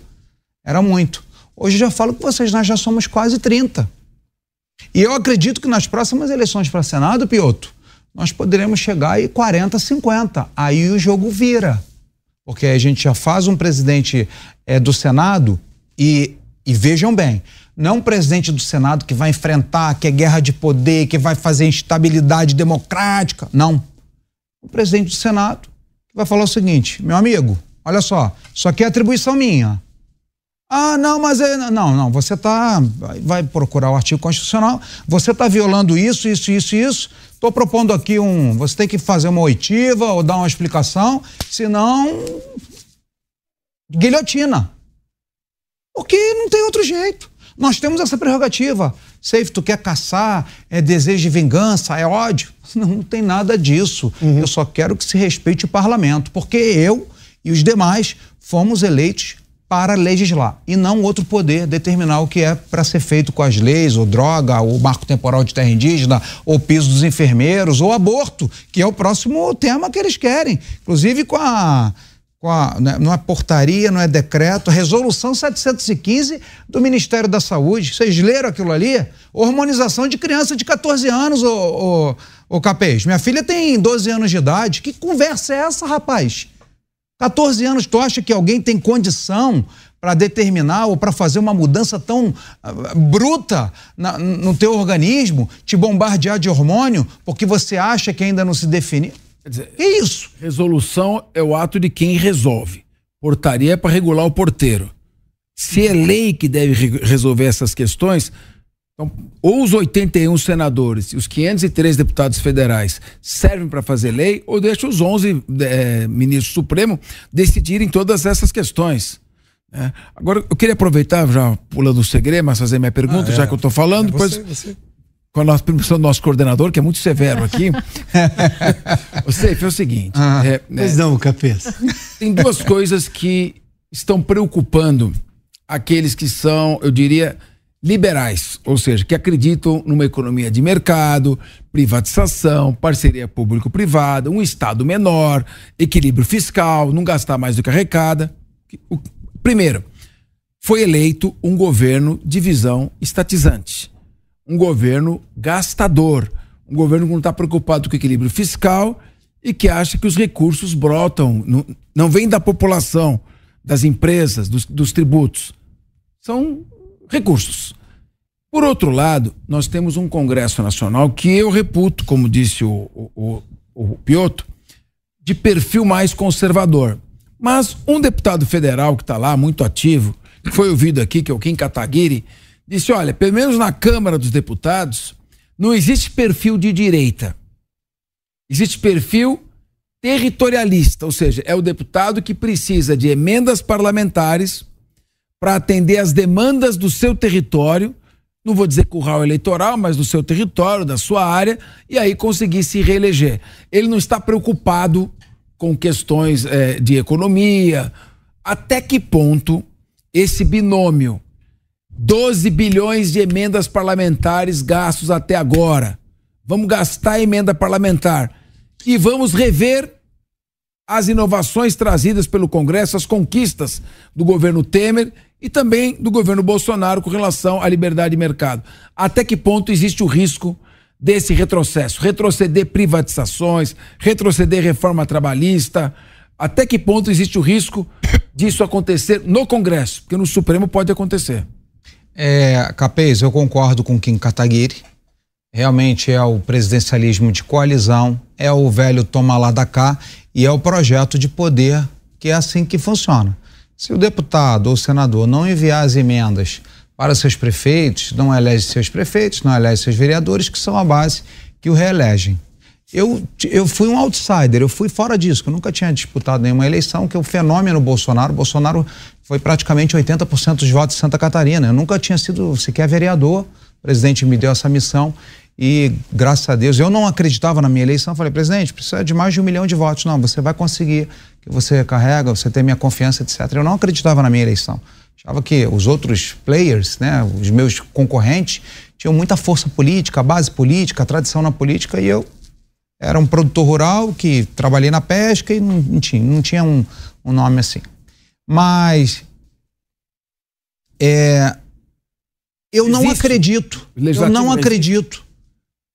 era muito. Hoje já falo com vocês, nós já somos quase 30. E eu acredito que nas próximas eleições para Senado, Pioto, nós poderemos chegar aí 40, 50. Aí o jogo vira. Porque a gente já faz um presidente é, do Senado e e vejam bem, não é um presidente do Senado que vai enfrentar, que é guerra de poder, que vai fazer instabilidade democrática. Não. O presidente do Senado vai falar o seguinte: meu amigo, olha só, isso aqui é atribuição minha. Ah, não, mas é. Não, não, você está. Vai procurar o artigo constitucional, você está violando isso, isso, isso, isso. Estou propondo aqui um. Você tem que fazer uma oitiva ou dar uma explicação, senão. Guilhotina. Porque não tem outro jeito. Nós temos essa prerrogativa. Safe, tu quer caçar, é desejo de vingança, é ódio. *laughs* Não, não tem nada disso. Uhum. Eu só quero que se respeite o parlamento, porque eu e os demais fomos eleitos para legislar e não outro poder determinar o que é para ser feito com as leis, ou droga, ou marco temporal de terra indígena, ou piso dos enfermeiros, ou aborto, que é o próximo tema que eles querem. Inclusive com a a, né, não é portaria, não é decreto, resolução 715 do Ministério da Saúde. Vocês leram aquilo ali? Hormonização de criança de 14 anos, ô, Capês. Minha filha tem 12 anos de idade. Que conversa é essa, rapaz? 14 anos, tu acha que alguém tem condição para determinar ou para fazer uma mudança tão uh, bruta na, no teu organismo, te bombardear de hormônio, porque você acha que ainda não se definiu? Quer dizer, que isso? Resolução é o ato de quem resolve. Portaria é para regular o porteiro. Se é lei que deve re resolver essas questões, então, ou os 81 senadores e os 503 deputados federais servem para fazer lei, ou deixa os 11 é, ministros do Supremo decidirem todas essas questões. É. Agora, eu queria aproveitar, já pulando o segredo, mas fazer minha pergunta, ah, é. já que eu estou falando. É você, depois, você com a nossa permissão do nosso coordenador, que é muito severo aqui. *laughs* Você é o seguinte. Ah, é, pois é, não, cabeça. Tem duas coisas que estão preocupando aqueles que são, eu diria, liberais, ou seja, que acreditam numa economia de mercado, privatização, parceria público-privada, um Estado menor, equilíbrio fiscal, não gastar mais do que arrecada. Primeiro, foi eleito um governo de visão estatizante um governo gastador, um governo que não está preocupado com o equilíbrio fiscal e que acha que os recursos brotam, não, não vêm da população, das empresas, dos, dos tributos. São recursos. Por outro lado, nós temos um Congresso Nacional que eu reputo, como disse o, o, o, o Piotr, de perfil mais conservador. Mas um deputado federal que está lá, muito ativo, que foi ouvido aqui, que é o Kim Kataguiri, disse: olha, pelo menos na Câmara dos Deputados, não existe perfil de direita. Existe perfil territorialista, ou seja, é o deputado que precisa de emendas parlamentares para atender às demandas do seu território, não vou dizer curral eleitoral, mas do seu território, da sua área, e aí conseguir se reeleger. Ele não está preocupado com questões é, de economia. Até que ponto esse binômio 12 bilhões de emendas parlamentares gastos até agora. Vamos gastar emenda parlamentar e vamos rever as inovações trazidas pelo Congresso, as conquistas do governo Temer e também do governo Bolsonaro com relação à liberdade de mercado. Até que ponto existe o risco desse retrocesso? Retroceder privatizações, retroceder reforma trabalhista. Até que ponto existe o risco disso acontecer no Congresso? Porque no Supremo pode acontecer. É, Capês, eu concordo com Kim Kataguiri. Realmente é o presidencialismo de coalizão, é o velho toma lá da cá e é o projeto de poder que é assim que funciona. Se o deputado ou senador não enviar as emendas para seus prefeitos, não elege seus prefeitos, não elege seus vereadores, que são a base que o reelegem. Eu, eu fui um outsider, eu fui fora disso, eu nunca tinha disputado nenhuma eleição, que é o fenômeno Bolsonaro. Bolsonaro foi praticamente 80% dos votos de Santa Catarina. Eu nunca tinha sido sequer vereador, o presidente me deu essa missão e, graças a Deus, eu não acreditava na minha eleição. Falei, presidente, precisa de mais de um milhão de votos. Não, você vai conseguir, que você carrega, você tem minha confiança, etc. Eu não acreditava na minha eleição. Achava que os outros players, né, os meus concorrentes, tinham muita força política, base política, tradição na política e eu era um produtor rural que trabalhei na pesca e não, tinha, não tinha um, um nome assim. Mas é, eu não acredito, eu não acredito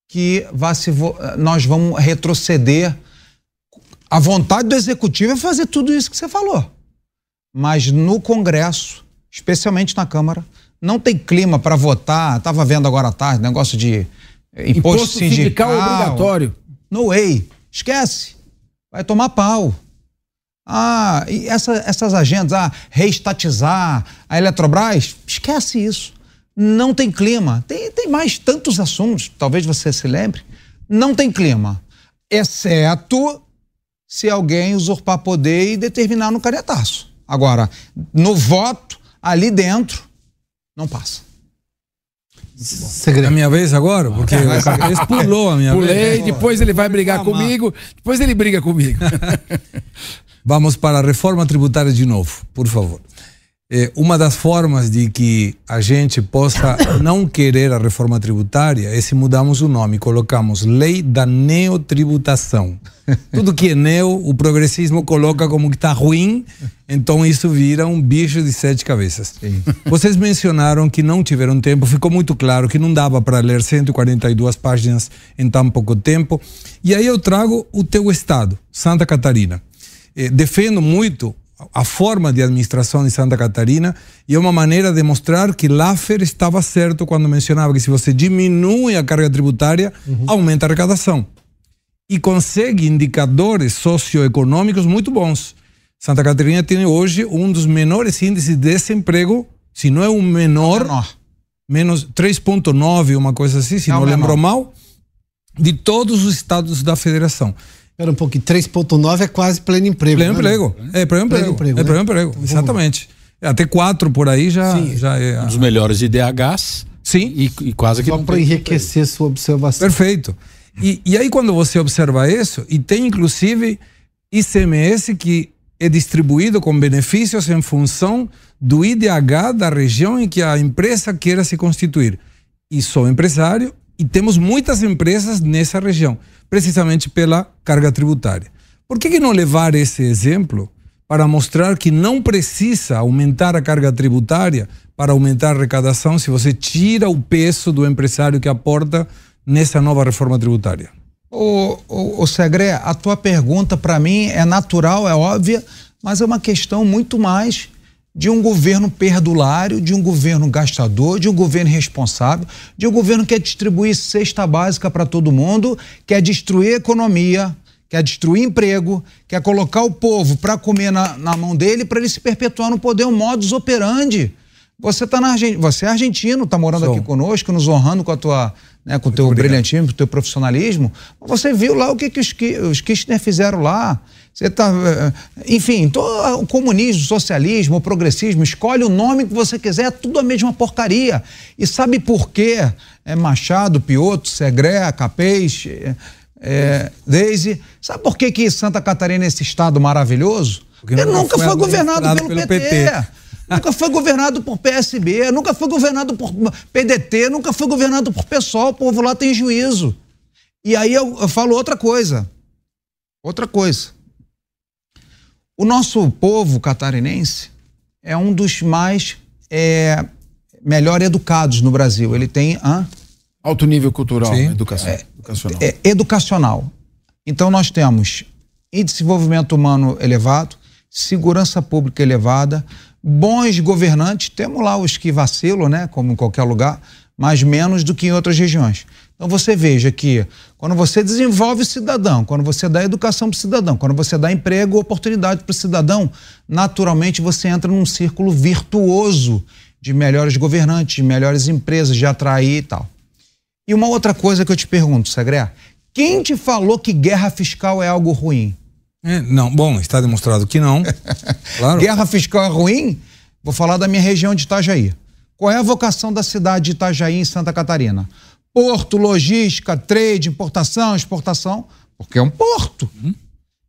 que vá se nós vamos retroceder. A vontade do executivo é fazer tudo isso que você falou. Mas no Congresso, especialmente na Câmara, não tem clima para votar. Estava vendo agora à tarde negócio de imposto, imposto sindical, sindical obrigatório. No way. Esquece. Vai tomar pau. Ah, e essa, essas agendas, ah, reestatizar a Eletrobras, esquece isso. Não tem clima. Tem, tem mais tantos assuntos, talvez você se lembre. Não tem clima. Exceto se alguém usurpar poder e determinar no canetaço. Agora, no voto, ali dentro, não passa. Segredo. É a minha vez agora? Porque o pulou a minha Pulei, vez. Pulei, depois ele vai brigar comigo, depois ele briga comigo. *laughs* Vamos para a reforma tributária de novo, por favor. É, uma das formas de que a gente possa *coughs* não querer a reforma tributária é se mudamos o nome, colocamos lei da neotributação. *laughs* Tudo que é neo, o progressismo coloca como que está ruim, então isso vira um bicho de sete cabeças. Sim. *laughs* Vocês mencionaram que não tiveram tempo, ficou muito claro que não dava para ler 142 páginas em tão pouco tempo. E aí eu trago o teu estado, Santa Catarina. Eh, defendo muito a forma de administração de Santa Catarina e é uma maneira de mostrar que Laffer estava certo quando mencionava que se você diminui a carga tributária, uhum. aumenta a arrecadação. E consegue indicadores socioeconômicos muito bons. Santa Catarina tem hoje um dos menores índices de desemprego, se não é o menor, menor. menos 3,9, uma coisa assim, se não, não lembro mal, de todos os estados da federação. Espera um pouquinho, 3.9 é quase pleno emprego. Pleno né? emprego. É pleno emprego. Pleno emprego é pleno né? emprego, então, exatamente. Até quatro por aí já, Sim. já é. Um dos melhores IDHs. Sim. E, e quase que Só para enriquecer sua observação. Perfeito. E, e aí, quando você observa isso, e tem inclusive ICMS que é distribuído com benefícios em função do IDH da região em que a empresa queira se constituir. E sou empresário e temos muitas empresas nessa região precisamente pela carga tributária. Por que, que não levar esse exemplo para mostrar que não precisa aumentar a carga tributária para aumentar a arrecadação se você tira o peso do empresário que aporta nessa nova reforma tributária? O, o, o Segré, a tua pergunta para mim é natural, é óbvia, mas é uma questão muito mais de um governo perdulário, de um governo gastador, de um governo responsável, de um governo que quer distribuir cesta básica para todo mundo, quer destruir a economia, quer destruir emprego, quer colocar o povo para comer na, na, mão dele para ele se perpetuar no poder, um modus operandi. Você tá na Argentina, você é argentino, está morando aqui conosco, nos honrando com a tua né, com o teu brilhantismo, com o teu profissionalismo, você viu lá o que, que os, os Kirchner fizeram lá. Você tá, eh, enfim, o comunismo, o socialismo, o progressismo, escolhe o nome que você quiser, é tudo a mesma porcaria. E sabe por quê? É Machado, Pioto, Segré, Capês, é, Deise. Sabe por que, que Santa Catarina é esse estado maravilhoso? Porque Ele nunca foi, foi governado pelo, pelo PT. PT. Nunca foi governado por PSB, nunca foi governado por PDT, nunca foi governado por PSOL. O povo lá tem juízo. E aí eu, eu falo outra coisa. Outra coisa. O nosso povo catarinense é um dos mais é, melhor educados no Brasil. Ele tem hã? alto nível cultural, educação, é, educacional. É, educacional. Então nós temos desenvolvimento humano elevado, segurança pública elevada, bons governantes, temos lá os que vacilam, né, como em qualquer lugar, mas menos do que em outras regiões. Então você veja que quando você desenvolve o cidadão, quando você dá educação para o cidadão, quando você dá emprego, oportunidade para o cidadão, naturalmente você entra num círculo virtuoso de melhores governantes, de melhores empresas, de atrair e tal. E uma outra coisa que eu te pergunto, Sagré, quem te falou que guerra fiscal é algo ruim? É, não, bom, está demonstrado que não. *laughs* claro. Guerra fiscal é ruim? Vou falar da minha região de Itajaí. Qual é a vocação da cidade de Itajaí, em Santa Catarina? Porto, logística, trade, importação, exportação, porque é um porto. Uhum.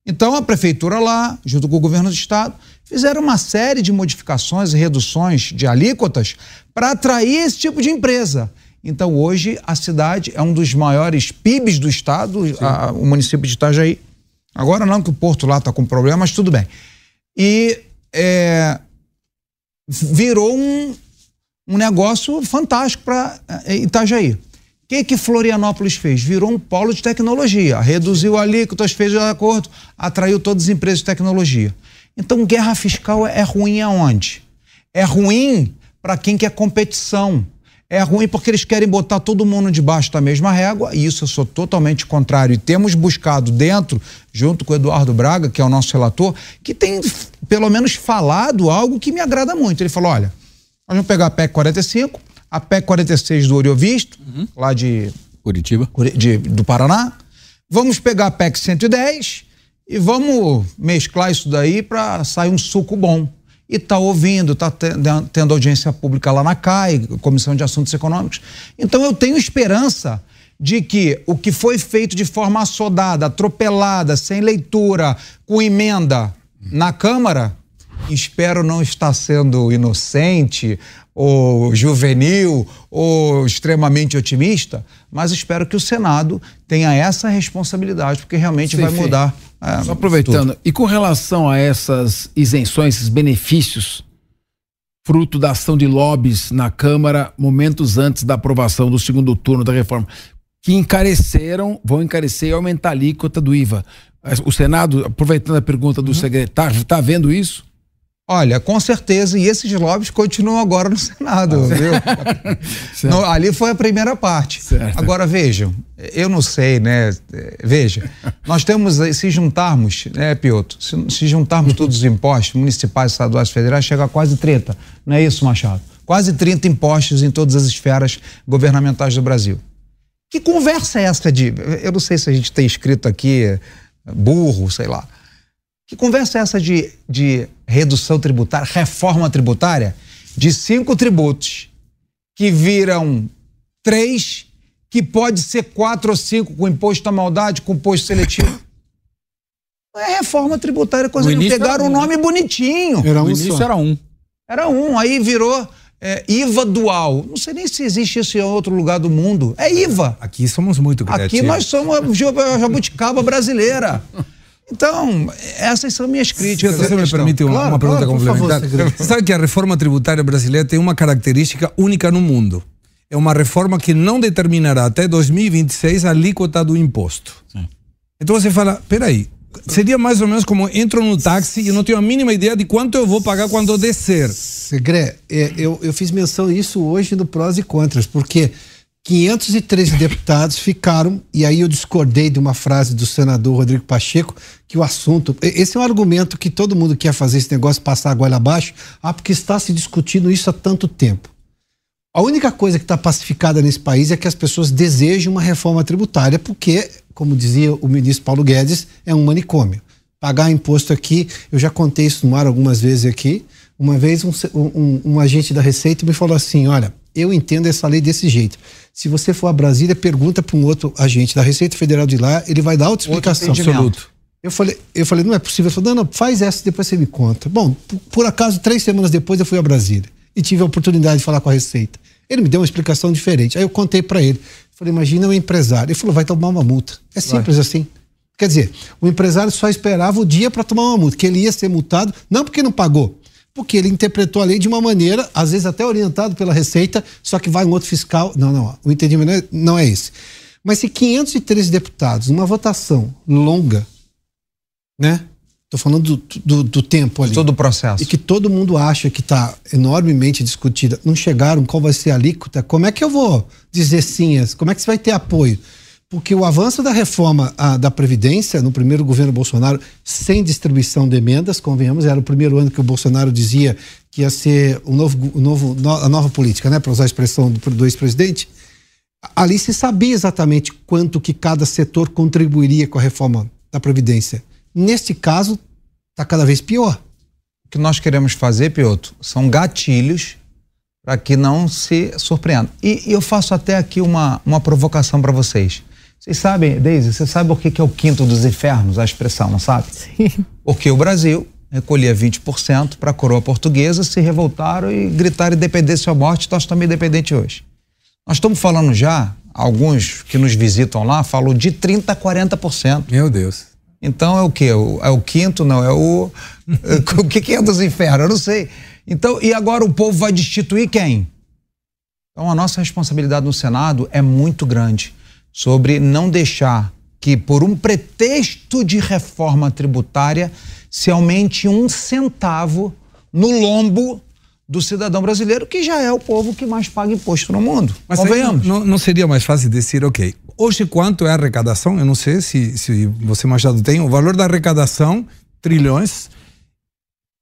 Então a prefeitura lá, junto com o governo do estado, fizeram uma série de modificações e reduções de alíquotas para atrair esse tipo de empresa. Então hoje a cidade é um dos maiores PIBs do estado, a, o município de Itajaí. Agora não que o porto lá está com problema, mas tudo bem. E é, virou um, um negócio fantástico para é, Itajaí. O que, que Florianópolis fez? Virou um polo de tecnologia. Reduziu alíquotas, fez o acordo, atraiu todas as empresas de tecnologia. Então, guerra fiscal é ruim aonde? É ruim para quem quer competição. É ruim porque eles querem botar todo mundo debaixo da mesma régua, e isso eu sou totalmente contrário. E temos buscado dentro, junto com o Eduardo Braga, que é o nosso relator, que tem pelo menos falado algo que me agrada muito. Ele falou: olha, nós vamos pegar a PEC 45, a PEC 46 do Oriovisto, uhum. lá de Curitiba, de, do Paraná. Vamos pegar a PEC 110 e vamos mesclar isso daí para sair um suco bom e está ouvindo, está tendo audiência pública lá na CAI, Comissão de Assuntos Econômicos. Então eu tenho esperança de que o que foi feito de forma assodada, atropelada, sem leitura, com emenda na Câmara, espero não estar sendo inocente ou juvenil ou extremamente otimista, mas espero que o Senado tenha essa responsabilidade, porque realmente Sim, vai mudar é, Só aproveitando, tudo. e com relação a essas isenções, esses benefícios, fruto da ação de lobbies na Câmara, momentos antes da aprovação do segundo turno da reforma, que encareceram, vão encarecer e aumentar a alíquota do IVA. O Senado, aproveitando a pergunta do uhum. secretário, está vendo isso? Olha, com certeza, e esses lobbies continuam agora no Senado, ah, viu? *laughs* ali foi a primeira parte. Certo. Agora vejam, eu não sei, né? Veja, nós temos, se juntarmos, né, Piotr, se, se juntarmos todos os impostos municipais, estaduais, federais, chega a quase 30. Não é isso, Machado? Quase 30 impostos em todas as esferas governamentais do Brasil. Que conversa é essa de. Eu não sei se a gente tem escrito aqui burro, sei lá. Que conversa é essa de, de redução tributária, reforma tributária, de cinco tributos que viram três, que pode ser quatro ou cinco com imposto à maldade, com imposto seletivo? É reforma tributária, coisa de pegaram um nome bonitinho. Era um no início só. era um. Era um, aí virou é, IVA dual. Não sei nem se existe isso em outro lugar do mundo. É IVA. Aqui somos muito criativos. Aqui nós somos a jabuticaba brasileira. Então, essas são minhas críticas. Se você me permite uma, claro, uma pergunta claro, complementar. Favor, você sabe que a reforma tributária brasileira tem uma característica única no mundo. É uma reforma que não determinará até 2026 a alíquota do imposto. Sim. Então você fala, peraí, seria mais ou menos como entro no táxi e não tenho a mínima ideia de quanto eu vou pagar quando eu descer. Segre, é, eu, eu fiz menção disso hoje no prós e contras, porque 513 deputados ficaram, e aí eu discordei de uma frase do senador Rodrigo Pacheco, que o assunto. Esse é um argumento que todo mundo quer fazer esse negócio passar a goela abaixo, ah, porque está se discutindo isso há tanto tempo. A única coisa que está pacificada nesse país é que as pessoas desejam uma reforma tributária, porque, como dizia o ministro Paulo Guedes, é um manicômio. Pagar imposto aqui, eu já contei isso no ar algumas vezes aqui. Uma vez um, um, um agente da Receita me falou assim: olha, eu entendo essa lei desse jeito. Se você for a Brasília, pergunta para um outro agente da Receita Federal de lá, ele vai dar outra explicação. Absoluto. Eu falei, eu falei, não é possível. Ele falou, não, não, faz essa, depois você me conta. Bom, por, acaso, três semanas depois eu fui a Brasília e tive a oportunidade de falar com a Receita. Ele me deu uma explicação diferente. Aí eu contei para ele. Falei, imagina um empresário. Ele falou, vai tomar uma multa. É simples vai. assim. Quer dizer, o empresário só esperava o dia para tomar uma multa, que ele ia ser multado, não porque não pagou, porque ele interpretou a lei de uma maneira, às vezes até orientado pela Receita, só que vai um outro fiscal. Não, não, o entendimento não é esse. Mas se 513 deputados, numa votação longa, né? Estou falando do, do, do, tempo ali. Todo o processo. E que todo mundo acha que está enormemente discutida. Não chegaram qual vai ser a alíquota. Como é que eu vou dizer sim? Como é que você vai ter apoio? Porque o avanço da reforma a, da Previdência, no primeiro governo Bolsonaro, sem distribuição de emendas, convenhamos, era o primeiro ano que o Bolsonaro dizia que ia ser o novo, o novo, a nova política, né? Para usar a expressão do, do ex-presidente. Ali se sabia exatamente quanto que cada setor contribuiria com a reforma da Previdência Neste caso, está cada vez pior. O que nós queremos fazer, Piotr, são gatilhos para que não se surpreenda. E, e, eu faço até aqui uma, uma provocação para vocês. Vocês sabem, Deise, você sabe o que, é o quinto dos infernos, a expressão, não sabe? Sim. Porque o Brasil recolhia 20% para a coroa portuguesa, se revoltaram e gritaram independência ou morte, nós estamos independentes hoje. Nós estamos falando já, alguns que nos visitam lá falam de 30% a 40%. Meu Deus. Então é o quê? É o quinto, não? É o. *laughs* o que, é dos infernos? Eu não sei. Então, e agora o povo vai destituir quem? Então a nossa responsabilidade no Senado é muito grande sobre não deixar que, por um pretexto de reforma tributária, se aumente um centavo no lombo do cidadão brasileiro, que já é o povo que mais paga imposto no mundo. Mas Convenhamos. Não, não seria mais fácil dizer, ok, hoje quanto é a arrecadação? Eu não sei se, se você, Machado, tem o valor da arrecadação, trilhões,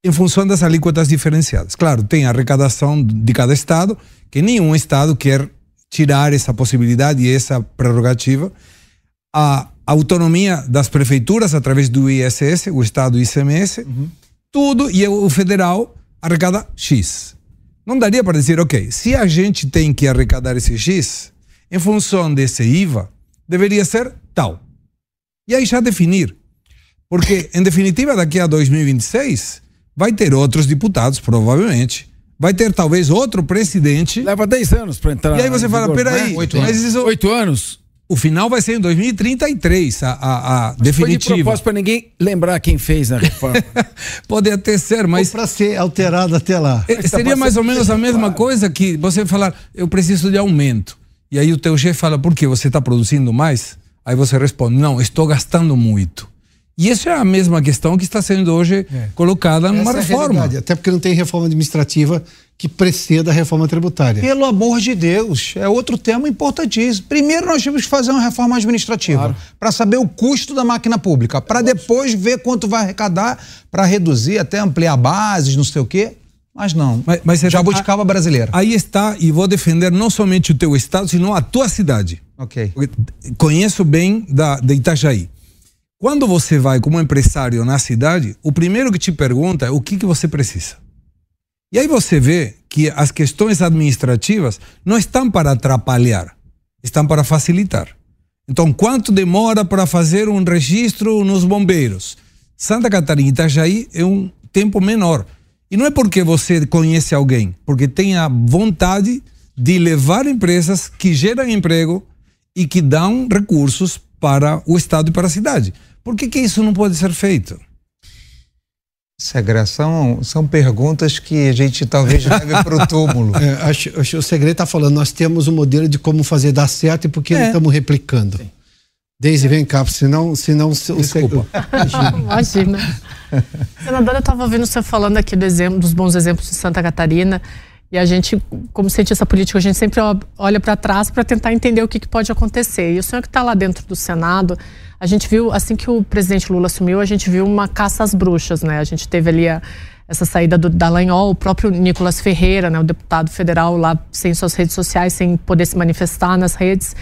em função das alíquotas diferenciadas. Claro, tem a arrecadação de cada estado, que nenhum estado quer tirar essa possibilidade e essa prerrogativa. A autonomia das prefeituras através do ISS, o estado ICMS, uhum. tudo, e o federal arrecada X. Não daria para dizer, ok, se a gente tem que arrecadar esse X, em função desse IVA, deveria ser tal. E aí já definir. Porque, em definitiva, daqui a 2026, vai ter outros deputados, provavelmente. Vai ter talvez outro presidente. Leva 10 anos para entrar. E aí você fala, peraí. Né? Oito anos. Isso... Oito anos? O final vai ser em 2033, a, a, a definitiva. Foi de propósito para ninguém lembrar quem fez a reforma. *laughs* Pode até ser, mas. para ser alterado até lá. É, seria mais ou menos a mesma coisa que você falar, eu preciso de aumento. E aí o teu chefe fala, por que você está produzindo mais? Aí você responde, não, estou gastando muito. E essa é a mesma questão que está sendo hoje é. colocada numa Essa reforma. É até porque não tem reforma administrativa que preceda a reforma tributária. Pelo amor de Deus, é outro tema importantíssimo. Primeiro nós temos que fazer uma reforma administrativa claro. para saber o custo da máquina pública, para depois ver quanto vai arrecadar para reduzir, até ampliar bases, não sei o quê. Mas não, mas, mas já buscava brasileira. Aí está, e vou defender não somente o teu estado, sino a tua cidade. Ok. Porque conheço bem da, de Itajaí. Quando você vai como empresário na cidade, o primeiro que te pergunta é o que, que você precisa. E aí você vê que as questões administrativas não estão para atrapalhar, estão para facilitar. Então, quanto demora para fazer um registro nos bombeiros? Santa Catarina e Itajaí é um tempo menor. E não é porque você conhece alguém, porque tem a vontade de levar empresas que geram emprego e que dão recursos para o Estado e para a cidade. Por que, que isso não pode ser feito? Segregação são perguntas que a gente talvez *laughs* leve para o túmulo. É, acho, acho o segredo está falando, nós temos um modelo de como fazer dar certo e por que é. não estamos replicando. Sim. Deise, vem cá, senão, senão Desculpa. o Imagina. *laughs* *laughs* Senadora, eu estava ouvindo você falando aqui do exemplo, dos bons exemplos de Santa Catarina E a gente, como cientista político, a gente sempre olha para trás para tentar entender o que, que, pode acontecer. E o senhor que está lá dentro do Senado, a gente viu, assim que o presidente Lula assumiu, a gente viu uma caça às bruxas, né? A gente teve ali a, essa saída do Dallagnol, o próprio Nicolas Ferreira, né, o deputado federal lá sem suas redes sociais, sem poder se manifestar nas redes.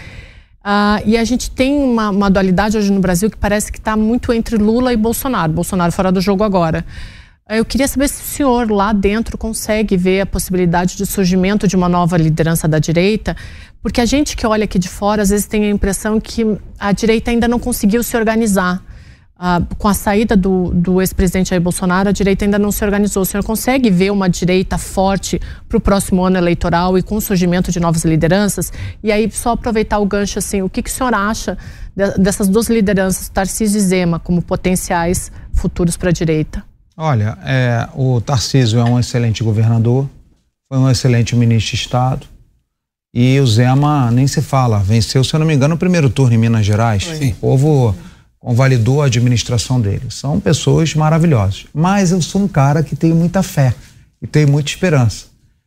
Uh, e a gente tem uma, uma, dualidade hoje no Brasil que parece que está muito entre Lula e Bolsonaro. Bolsonaro fora do jogo agora. Eu queria saber se o senhor lá dentro consegue ver a possibilidade de surgimento de uma nova liderança da direita, porque a gente que olha aqui de fora às vezes tem a impressão que a direita ainda não conseguiu se organizar. Ah, com a saída do, do ex-presidente Jair Bolsonaro, a direita ainda não se organizou. O senhor consegue ver uma direita forte para o próximo ano eleitoral e com o surgimento de novas lideranças? E aí, só aproveitar o gancho, assim, o que, que o senhor acha de, dessas duas lideranças, Tarcísio e Zema, como potenciais futuros para a direita? Olha, é, o Tarcísio é um excelente governador, foi um excelente ministro de Estado. E o Zema nem se fala, venceu, se eu não me engano, o primeiro turno em Minas Gerais. Sim. O povo convalidou a administração dele. São pessoas maravilhosas. Mas eu sou um cara que tem muita fé e tenho muita esperança.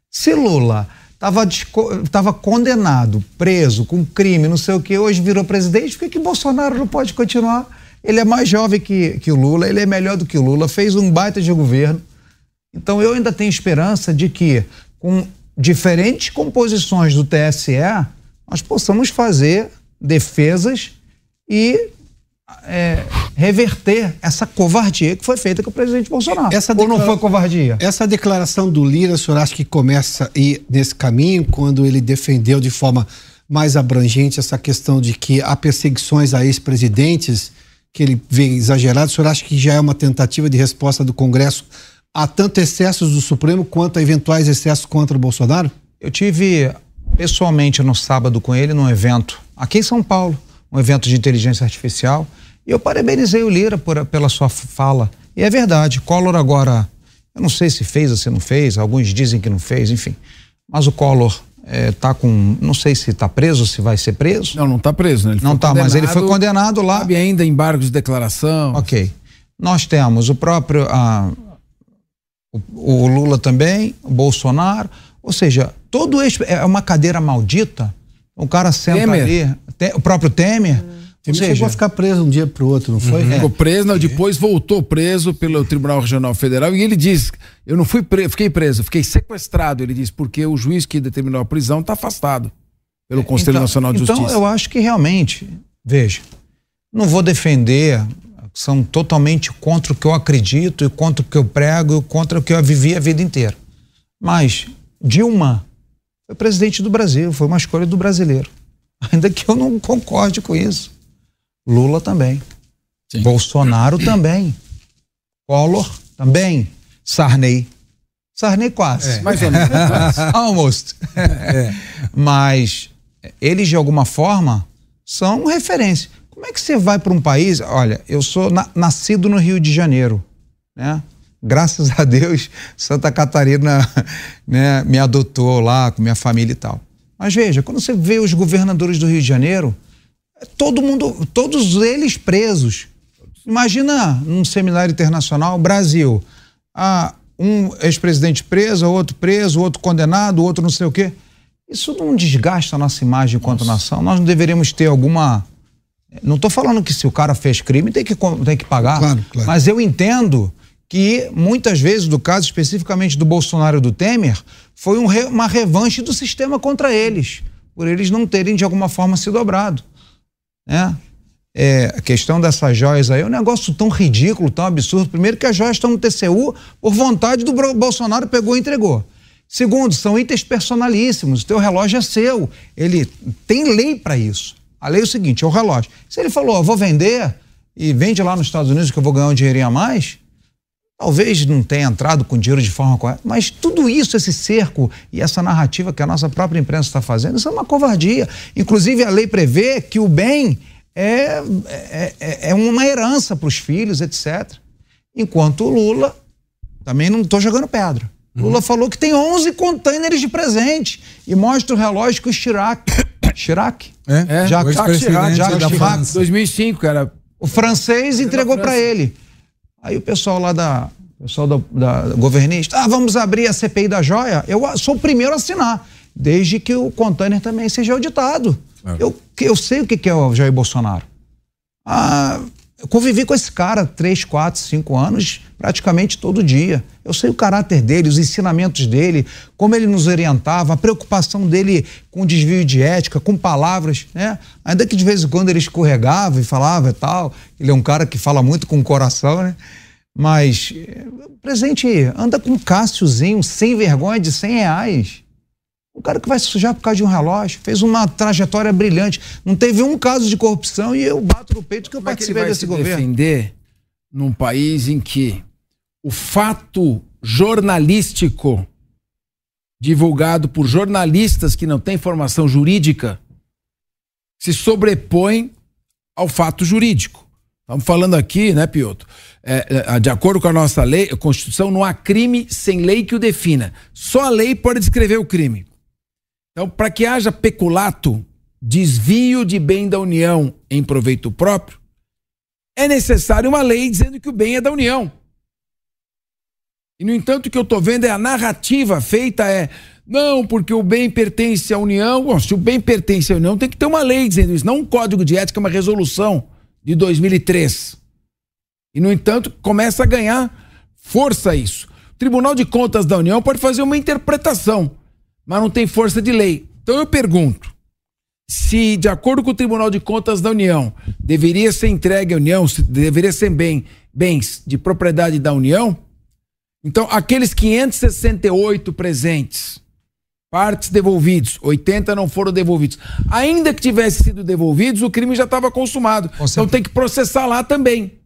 Se Lula estava tava condenado, preso, com crime, não sei o que, hoje virou presidente, por que, que Bolsonaro não pode continuar? Ele é mais jovem que, que o Lula, ele é melhor do que o Lula, fez um baita de governo. Então eu ainda tenho esperança de que, com diferentes composições do TSE, nós possamos fazer defesas e é, reverter essa covardia que foi feita com o presidente Bolsonaro. Essa Ou não foi covardia? Essa declaração do Lira, o senhor acha que começa a ir nesse caminho, quando ele defendeu de forma mais abrangente essa questão de que há perseguições a ex-presidentes, que ele vê exagerado, o senhor acha que já é uma tentativa de resposta do Congresso a tanto excessos do Supremo quanto a eventuais excessos contra o Bolsonaro? Eu tive pessoalmente no sábado com ele num evento aqui em São Paulo, um evento de inteligência artificial, e eu parabenizei o Lira por, pela sua fala. E é verdade, Collor agora, eu não sei se fez ou se não fez, alguns dizem que não fez, enfim. Mas o Collor é, tá com, não sei se está preso, se vai ser preso. Não, não está preso, né? Ele não está, mas ele foi condenado lá. Sabe ainda embargos de declaração. Ok. Nós temos o próprio, a, o, o, Lula também, o Bolsonaro, ou seja, todo esse, é uma cadeira maldita. O cara senta Temer. ali, te, o próprio Temer. Hum ele seja, chegou a ficar preso um dia para o outro, não foi? Uhum. Ficou preso, não, depois voltou preso pelo Tribunal Regional Federal e ele diz: Eu não fui preso, fiquei preso, fiquei sequestrado. Ele diz, porque o juiz que determinou a prisão está afastado pelo Conselho então, Nacional de então Justiça. Então eu acho que realmente, veja, não vou defender, são totalmente contra o que eu acredito e contra o que eu prego e contra o que eu vivi a vida inteira. Mas Dilma foi presidente do Brasil, foi uma escolha do brasileiro. *laughs* Ainda que eu não concorde com isso. Lula também. Sim. Bolsonaro também. Collor também. Sarney. Sarney quase. É. Mais ou menos. *laughs* Almost. É. Mas eles, de alguma forma, são referência. Como é que você vai para um país? Olha, eu sou na, nascido no Rio de Janeiro, né? Graças a Deus, Santa Catarina *laughs* né, me adotou lá com minha família e tal. Mas veja, quando você vê os governadores do Rio de Janeiro, todo mundo, todos eles presos. Imagina num seminário internacional, Brasil, ah, um ex-presidente preso, outro preso, outro condenado, outro não sei o quê. Isso não desgasta a nossa imagem enquanto nossa. nação. Nós não deveríamos ter alguma. Não estou falando que se o cara fez crime tem que, tem que pagar. Claro, claro. Mas eu entendo que muitas vezes, do caso especificamente do Bolsonaro e do Temer, foi um re, uma revanche do sistema contra eles, por eles não terem de alguma forma se dobrado né? É, a questão dessas joias aí é um negócio tão ridículo, tão absurdo. Primeiro, que as joias estão no TCU por vontade do Bolsonaro, pegou e entregou. Segundo, são itens personalíssimos. O teu relógio é seu. Ele tem lei para isso. A lei é o seguinte: é o relógio. Se ele falou, vou vender e vende lá nos Estados Unidos que eu vou ganhar um dinheirinho a mais, talvez não tenha entrado com dinheiro de forma correta, mas tudo isso, esse cerco e essa narrativa que a nossa própria imprensa está fazendo, isso é uma covardia. Inclusive, a lei prevê que o bem é, é, é, é uma herança para os filhos, etc. Enquanto o Lula, também não estou jogando pedra. Uhum. Lula falou que tem 11 containers de presente e mostra o relógio que o Chirac. *coughs* Chirac? É, é Jacques Chirac, Jacques Chirac. 2005, cara. O francês entregou para ele. Aí o pessoal lá da pessoal da, da governista, ah, vamos abrir a CPI da joia. Eu sou o primeiro a assinar, desde que o container também seja auditado. Eu, eu sei o que é o Jair Bolsonaro. Ah, eu convivi com esse cara três, quatro, cinco anos, praticamente todo dia. Eu sei o caráter dele, os ensinamentos dele, como ele nos orientava, a preocupação dele com desvio de ética, com palavras, né? Ainda que de vez em quando ele escorregava e falava e tal. Ele é um cara que fala muito com o coração, né? Mas, eh, presente, anda com um Cássiozinho, sem vergonha de 100 reais. O cara que vai se sujar por causa de um relógio, fez uma trajetória brilhante. Não teve um caso de corrupção e eu bato no peito que eu Como é que ele participei vai desse se governo. defender num país em que o fato jornalístico divulgado por jornalistas que não têm formação jurídica se sobrepõe ao fato jurídico. Estamos falando aqui, né, Piotr? É, é, de acordo com a nossa lei, a Constituição, não há crime sem lei que o defina. Só a lei pode descrever o crime. Então, para que haja peculato, desvio de bem da União em proveito próprio, é necessário uma lei dizendo que o bem é da União. E, no entanto, o que eu estou vendo é a narrativa feita é não, porque o bem pertence à União. Bom, se o bem pertence à União, tem que ter uma lei dizendo isso, não um código de ética, uma resolução de 2003. E, no entanto, começa a ganhar força isso. O Tribunal de Contas da União pode fazer uma interpretação, mas não tem força de lei. Então eu pergunto: se, de acordo com o Tribunal de Contas da União, deveria ser entregue à União, deveria ser bem, bens de propriedade da União, então aqueles 568 presentes, partes devolvidos, 80 não foram devolvidos. Ainda que tivesse sido devolvidos, o crime já estava consumado. Então tem que processar lá também.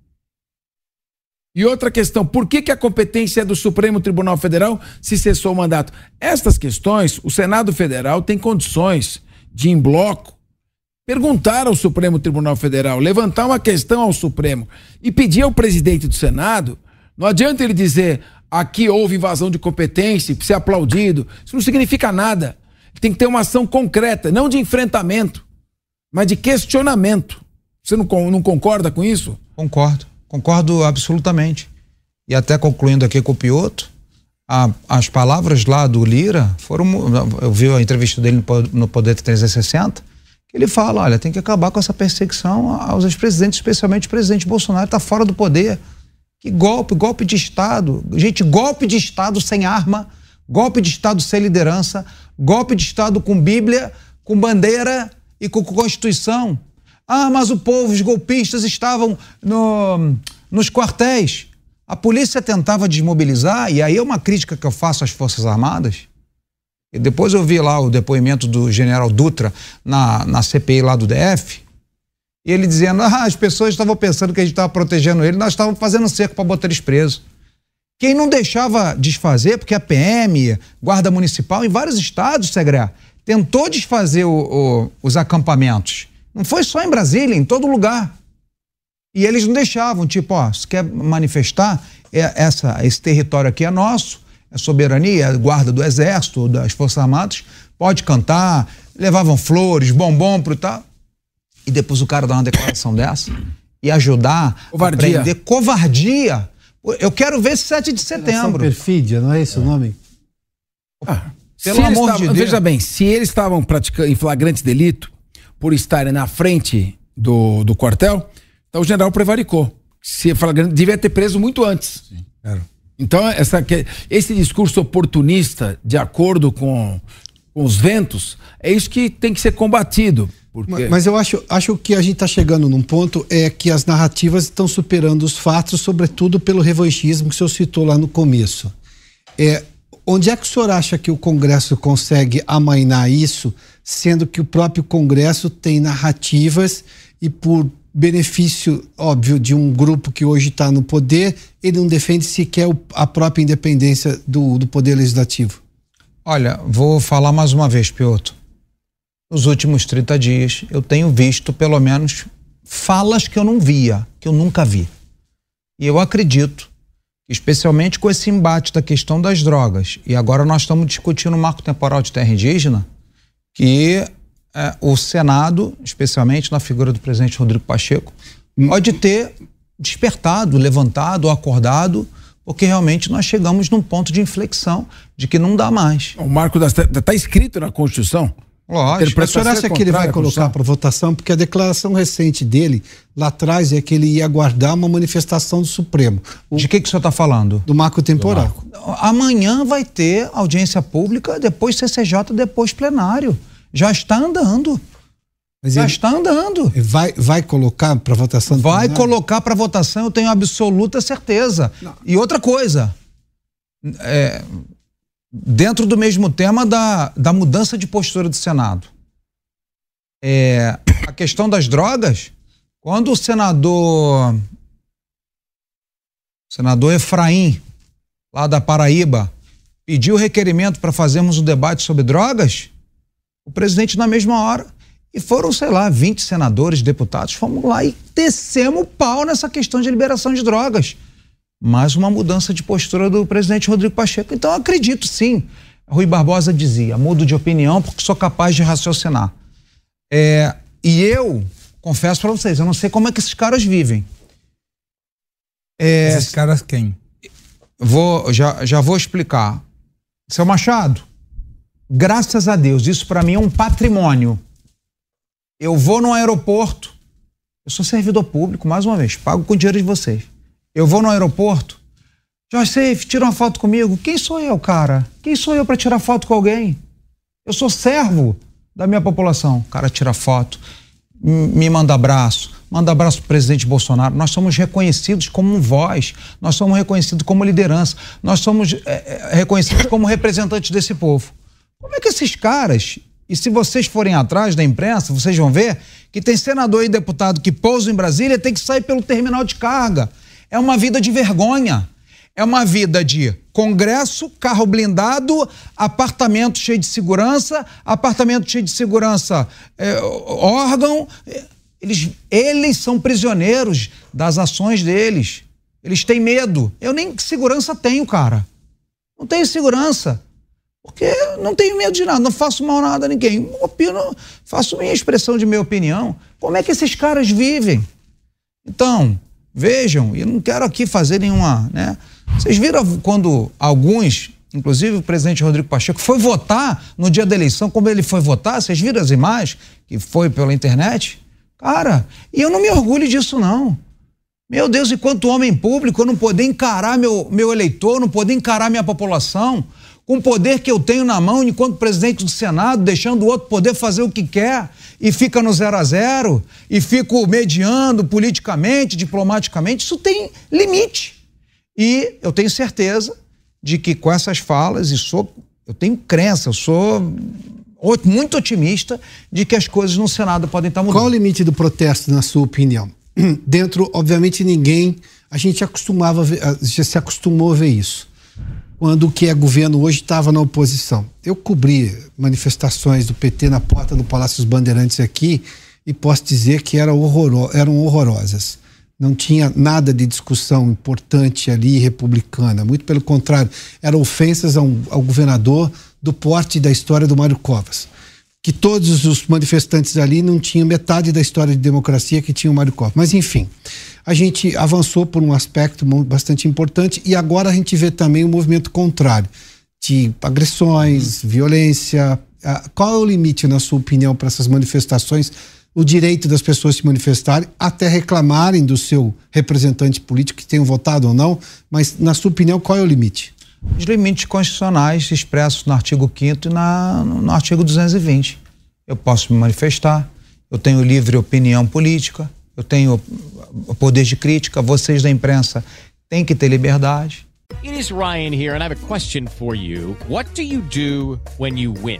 E outra questão, por que, que a competência é do Supremo Tribunal Federal se cessou o mandato? Estas questões, o Senado Federal tem condições de, em bloco, perguntar ao Supremo Tribunal Federal, levantar uma questão ao Supremo e pedir ao presidente do Senado. Não adianta ele dizer aqui houve invasão de competência, ser aplaudido. Isso não significa nada. Tem que ter uma ação concreta, não de enfrentamento, mas de questionamento. Você não, não concorda com isso? Concordo, concordo absolutamente. E até concluindo aqui com o Pioto, a- as palavras lá do Lira foram. Eu vi a entrevista dele no Poder 360, que ele fala: olha, tem que acabar com essa perseguição aos ex-presidentes, especialmente o presidente Bolsonaro, está fora do poder. Que golpe, golpe de Estado. Gente, golpe de Estado sem arma, golpe de Estado sem liderança, golpe de Estado com Bíblia, com bandeira e com Constituição. Ah, mas o povo, os golpistas estavam no- nos quartéis. A polícia tentava desmobilizar, e aí é uma crítica que eu faço às Forças Armadas. E depois eu vi lá o depoimento do general Dutra na, na CPI lá do DF, e ele dizendo: ah, as pessoas estavam pensando que a gente estava protegendo ele, nós estávamos fazendo cerco para botar eles presos. Quem não deixava desfazer, porque a PM, Guarda Municipal, em vários estados, Segré, tentou desfazer o- o- os acampamentos. Não foi só em Brasília, em todo lugar. E eles não deixavam, tipo, ó, se quer manifestar, é, essa, esse território aqui é nosso, é soberania, é guarda do exército, das Forças Armadas, pode cantar, levavam flores, bombom pro tal. E depois o cara dá uma declaração dessa e ajudar Covardia. a prender covardia. Eu quero ver esse 7 de setembro. perfídia, não é esse o nome? Pelo Se eles amor estavam- de Deus. Veja bem, se eles estavam praticando em flagrante delito por estarem na frente do, do quartel, então o general prevaricou. Se é flagrante, devia ter preso muito antes. Então, essa, que- esse discurso oportunista, de acordo com, com os ventos, é isso que tem que ser combatido. Porque... Ma- Mas eu acho, acho que a gente está chegando num ponto é que as narrativas estão superando os fatos, sobretudo pelo revanchismo que o senhor citou lá no começo. É, onde é que o senhor acha que o Congresso consegue amainar isso, sendo que o próprio Congresso tem narrativas e por benefício óbvio de um grupo que hoje está no poder, ele não defende sequer a própria independência do, do poder legislativo? Olha, vou falar mais uma vez, Piotr. Nos últimos 30 dias, eu tenho visto, pelo menos, falas que eu não via, que eu nunca vi. E eu acredito, especialmente com esse embate da questão das drogas, e agora nós estamos discutindo o marco temporal de terra indígena, que eh, o Senado, especialmente na figura do presidente Rodrigo Pacheco, pode ter despertado, levantado, acordado porque realmente nós chegamos num ponto de inflexão de que não dá mais. O marco está escrito na Constituição. Lógico. O senhor acha que ele vai colocar para votação? Porque a declaração recente dele, lá atrás, é que ele ia aguardar uma manifestação do Supremo. O, de que, que o senhor está falando? Do marco temporal. Do marco. Amanhã vai ter audiência pública, depois CCJ, depois plenário. Já está andando. Mas Já está andando. Vai, vai colocar para votação? Vai plenário? colocar para votação, eu tenho absoluta certeza. Não. E outra coisa, é, dentro do mesmo tema da, da mudança de postura do Senado. É, a questão das drogas, quando o senador senador Efraim, lá da Paraíba, pediu requerimento para fazermos um debate sobre drogas, o presidente na mesma hora, e foram, sei lá, 20 senadores, deputados, fomos lá e descemos o pau nessa questão de liberação de drogas mas uma mudança de postura do presidente Rodrigo Pacheco. Então, acredito sim. Rui Barbosa dizia: mudo de opinião porque sou capaz de raciocinar. É, e eu, confesso para vocês, eu não sei como é que esses caras vivem. É, esses caras quem? Vou, já, já vou explicar. Seu Machado, graças a Deus, isso para mim é um patrimônio. Eu vou no aeroporto, eu sou servidor público, mais uma vez, pago com o dinheiro de vocês. Eu vou no aeroporto. Josh Safe, tira uma foto comigo. Quem sou eu, cara? Quem sou eu para tirar foto com alguém? Eu sou servo da minha população. O cara tira foto, me manda abraço, manda abraço pro presidente Bolsonaro. Nós somos reconhecidos como voz, nós somos reconhecidos como liderança, nós somos é, reconhecidos como representantes desse povo. Como é que esses caras, e se vocês forem atrás da imprensa, vocês vão ver que tem senador e deputado que pousam em Brasília tem que sair pelo terminal de carga é uma vida de vergonha. É uma vida de congresso, carro blindado, apartamento cheio de segurança, apartamento cheio de segurança, é, órgão. Eles, eles são prisioneiros das ações deles. Eles têm medo. Eu nem segurança tenho, cara. Não tenho segurança. Porque não tenho medo de nada, não faço mal nada a ninguém. Opino, faço minha expressão de minha opinião. Como é que esses caras vivem? Então, Vejam, e não quero aqui fazer nenhuma, né? Vocês viram quando alguns, inclusive o presidente Rodrigo Pacheco, foi votar no dia da eleição, como ele foi votar? Vocês viram as imagens que foi pela internet? Cara, e eu não me orgulho disso, não. Meu Deus, enquanto homem público, eu não poder encarar meu, meu eleitor, não poder encarar minha população, com o poder que eu tenho na mão enquanto presidente do Senado, deixando o outro poder fazer o que quer e fica no zero a zero e fico mediando politicamente, diplomaticamente, isso tem limite. E eu tenho certeza de que com essas falas, e sou, eu tenho crença, eu sou muito otimista de que as coisas no Senado podem estar mudando. Qual o limite do protesto, na sua opinião? *clears throat* Dentro, obviamente, ninguém. A gente acostumava, já se acostumou a ver isso quando o que é governo hoje estava na oposição. Eu cobri manifestações do PT na porta do Palácio dos Bandeirantes aqui e posso dizer que eram, horroro, eram horrorosas. Não tinha nada de discussão importante ali republicana. Muito pelo contrário, eram ofensas ao, ao governador do porte da história do Mário Covas. Que todos os manifestantes ali não tinham metade da história de democracia que tinha o Mário Covas. Mas, enfim a gente avançou por um aspecto bastante importante e agora a gente vê também o um movimento contrário de agressões, uhum. violência. Qual é o limite, na sua opinião, para essas manifestações? O direito das pessoas se manifestarem, até reclamarem do seu representante político, que tenham votado ou não, mas, na sua opinião, qual é o limite? Os limites constitucionais expressos no artigo 5 e na, no artigo 220. Eu posso me manifestar, eu tenho livre opinião política, eu tenho poder de crítica, vocês da imprensa têm que ter liberdade. It is Ryan here and I have a question for you. What do you do when you win?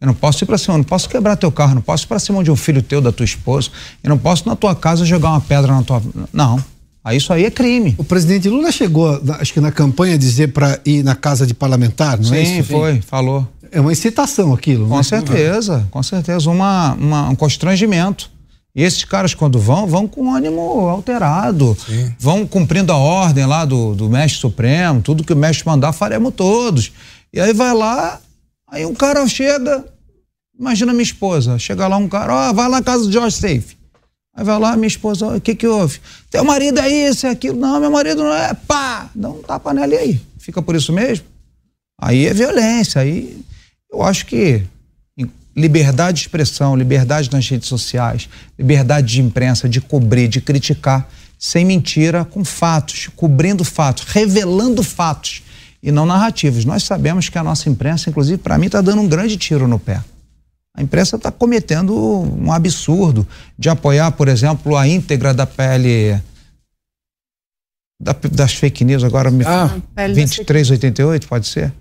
Eu não posso ir para cima, eu não posso quebrar teu carro, não posso ir para cima de um filho teu, da tua esposa. Eu não posso na tua casa jogar uma pedra na tua. Não. Aí isso aí é crime. O presidente Lula chegou, acho que na campanha, a dizer para ir na casa de parlamentar, não Sim, é isso? foi, falou. É uma incitação aquilo. Com né? certeza, com certeza. Uma, uma- um constrangimento. E esses caras, quando vão, vão com ânimo alterado. Vão cumprindo a ordem lá do, do mestre supremo, tudo que o mestre mandar, faremos todos. E aí vai lá, aí um cara chega, imagina minha esposa, chega lá um cara, ó, vai lá na casa do George Safe. Aí vai lá, minha esposa, o que que houve? Teu marido é isso, é aquilo. Não, meu marido não é, pá, dá um tapa nela e aí. Fica por isso mesmo? Aí é violência, aí eu acho que liberdade de expressão, liberdade nas redes sociais, liberdade de imprensa, de cobrir, de criticar, sem mentira, com fatos, cobrindo fatos, revelando fatos e não narrativas. Nós sabemos que a nossa imprensa, inclusive, para mim, está dando um grande tiro no pé. A imprensa está cometendo um absurdo de apoiar, por exemplo, a íntegra da PL da- das fake news, agora me Ah, PL das 2388, pode ser?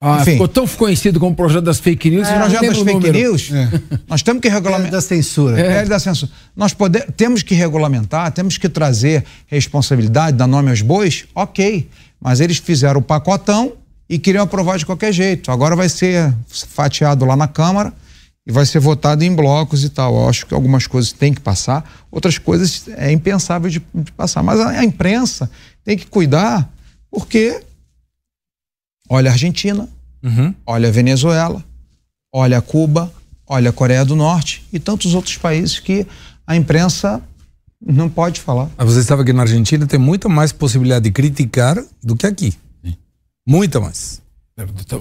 Ah, Enfim. ficou tão conhecido como projeto das fake news. É, não projeto das o fake número. news, *laughs* nós temos que regulamentar. da censura. É, da censura. Nós pode, temos que regulamentar, temos que trazer responsabilidade, dar nome aos bois, ok. Mas eles fizeram o pacotão e queriam aprovar de qualquer jeito. Agora vai ser fatiado lá na Câmara e vai ser votado em blocos e tal. Eu acho que algumas coisas têm que passar, outras coisas é impensável de, de passar. Mas a, a imprensa tem que cuidar, porque olha a Argentina, olha a Venezuela, olha Cuba, olha a Coreia do Norte e tantos outros países que a imprensa não pode falar. Mas você sabe que na Argentina tem muita mais possibilidade de criticar do que aqui. Muita mais.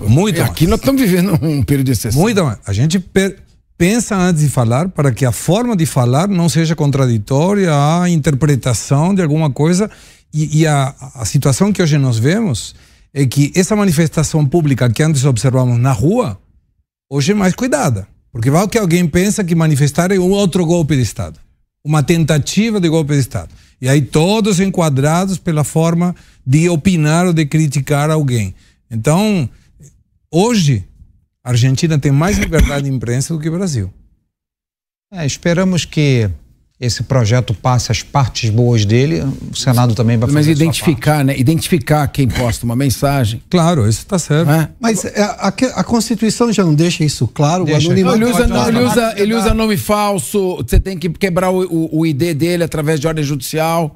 Muita mais. Aqui nós estamos vivendo um período de exceção. Muita mais. A gente per- pensa antes de falar para que a forma de falar não seja contraditória à interpretação de alguma coisa. E, e a, a situação que hoje nós vemos é que essa manifestação pública que antes observamos na rua, hoje é mais cuidada. Porque vai que alguém pensa que manifestar é um outro golpe de Estado. Uma tentativa de golpe de Estado. E aí todos enquadrados pela forma de opinar ou de criticar alguém. Então, hoje, a Argentina tem mais liberdade de imprensa do que o Brasil. É, esperamos que esse projeto passe as partes boas dele. O Senado também vai Mas fazer a sua identificar, né? Identificar quem posta uma mensagem. Claro, isso está certo. Né? Mas é, a, a Constituição já não deixa isso claro? Deixa. ele, usa, não, ele, falar. usa, ele usa nome falso, você tem que quebrar o, o, o ID dele através de ordem judicial.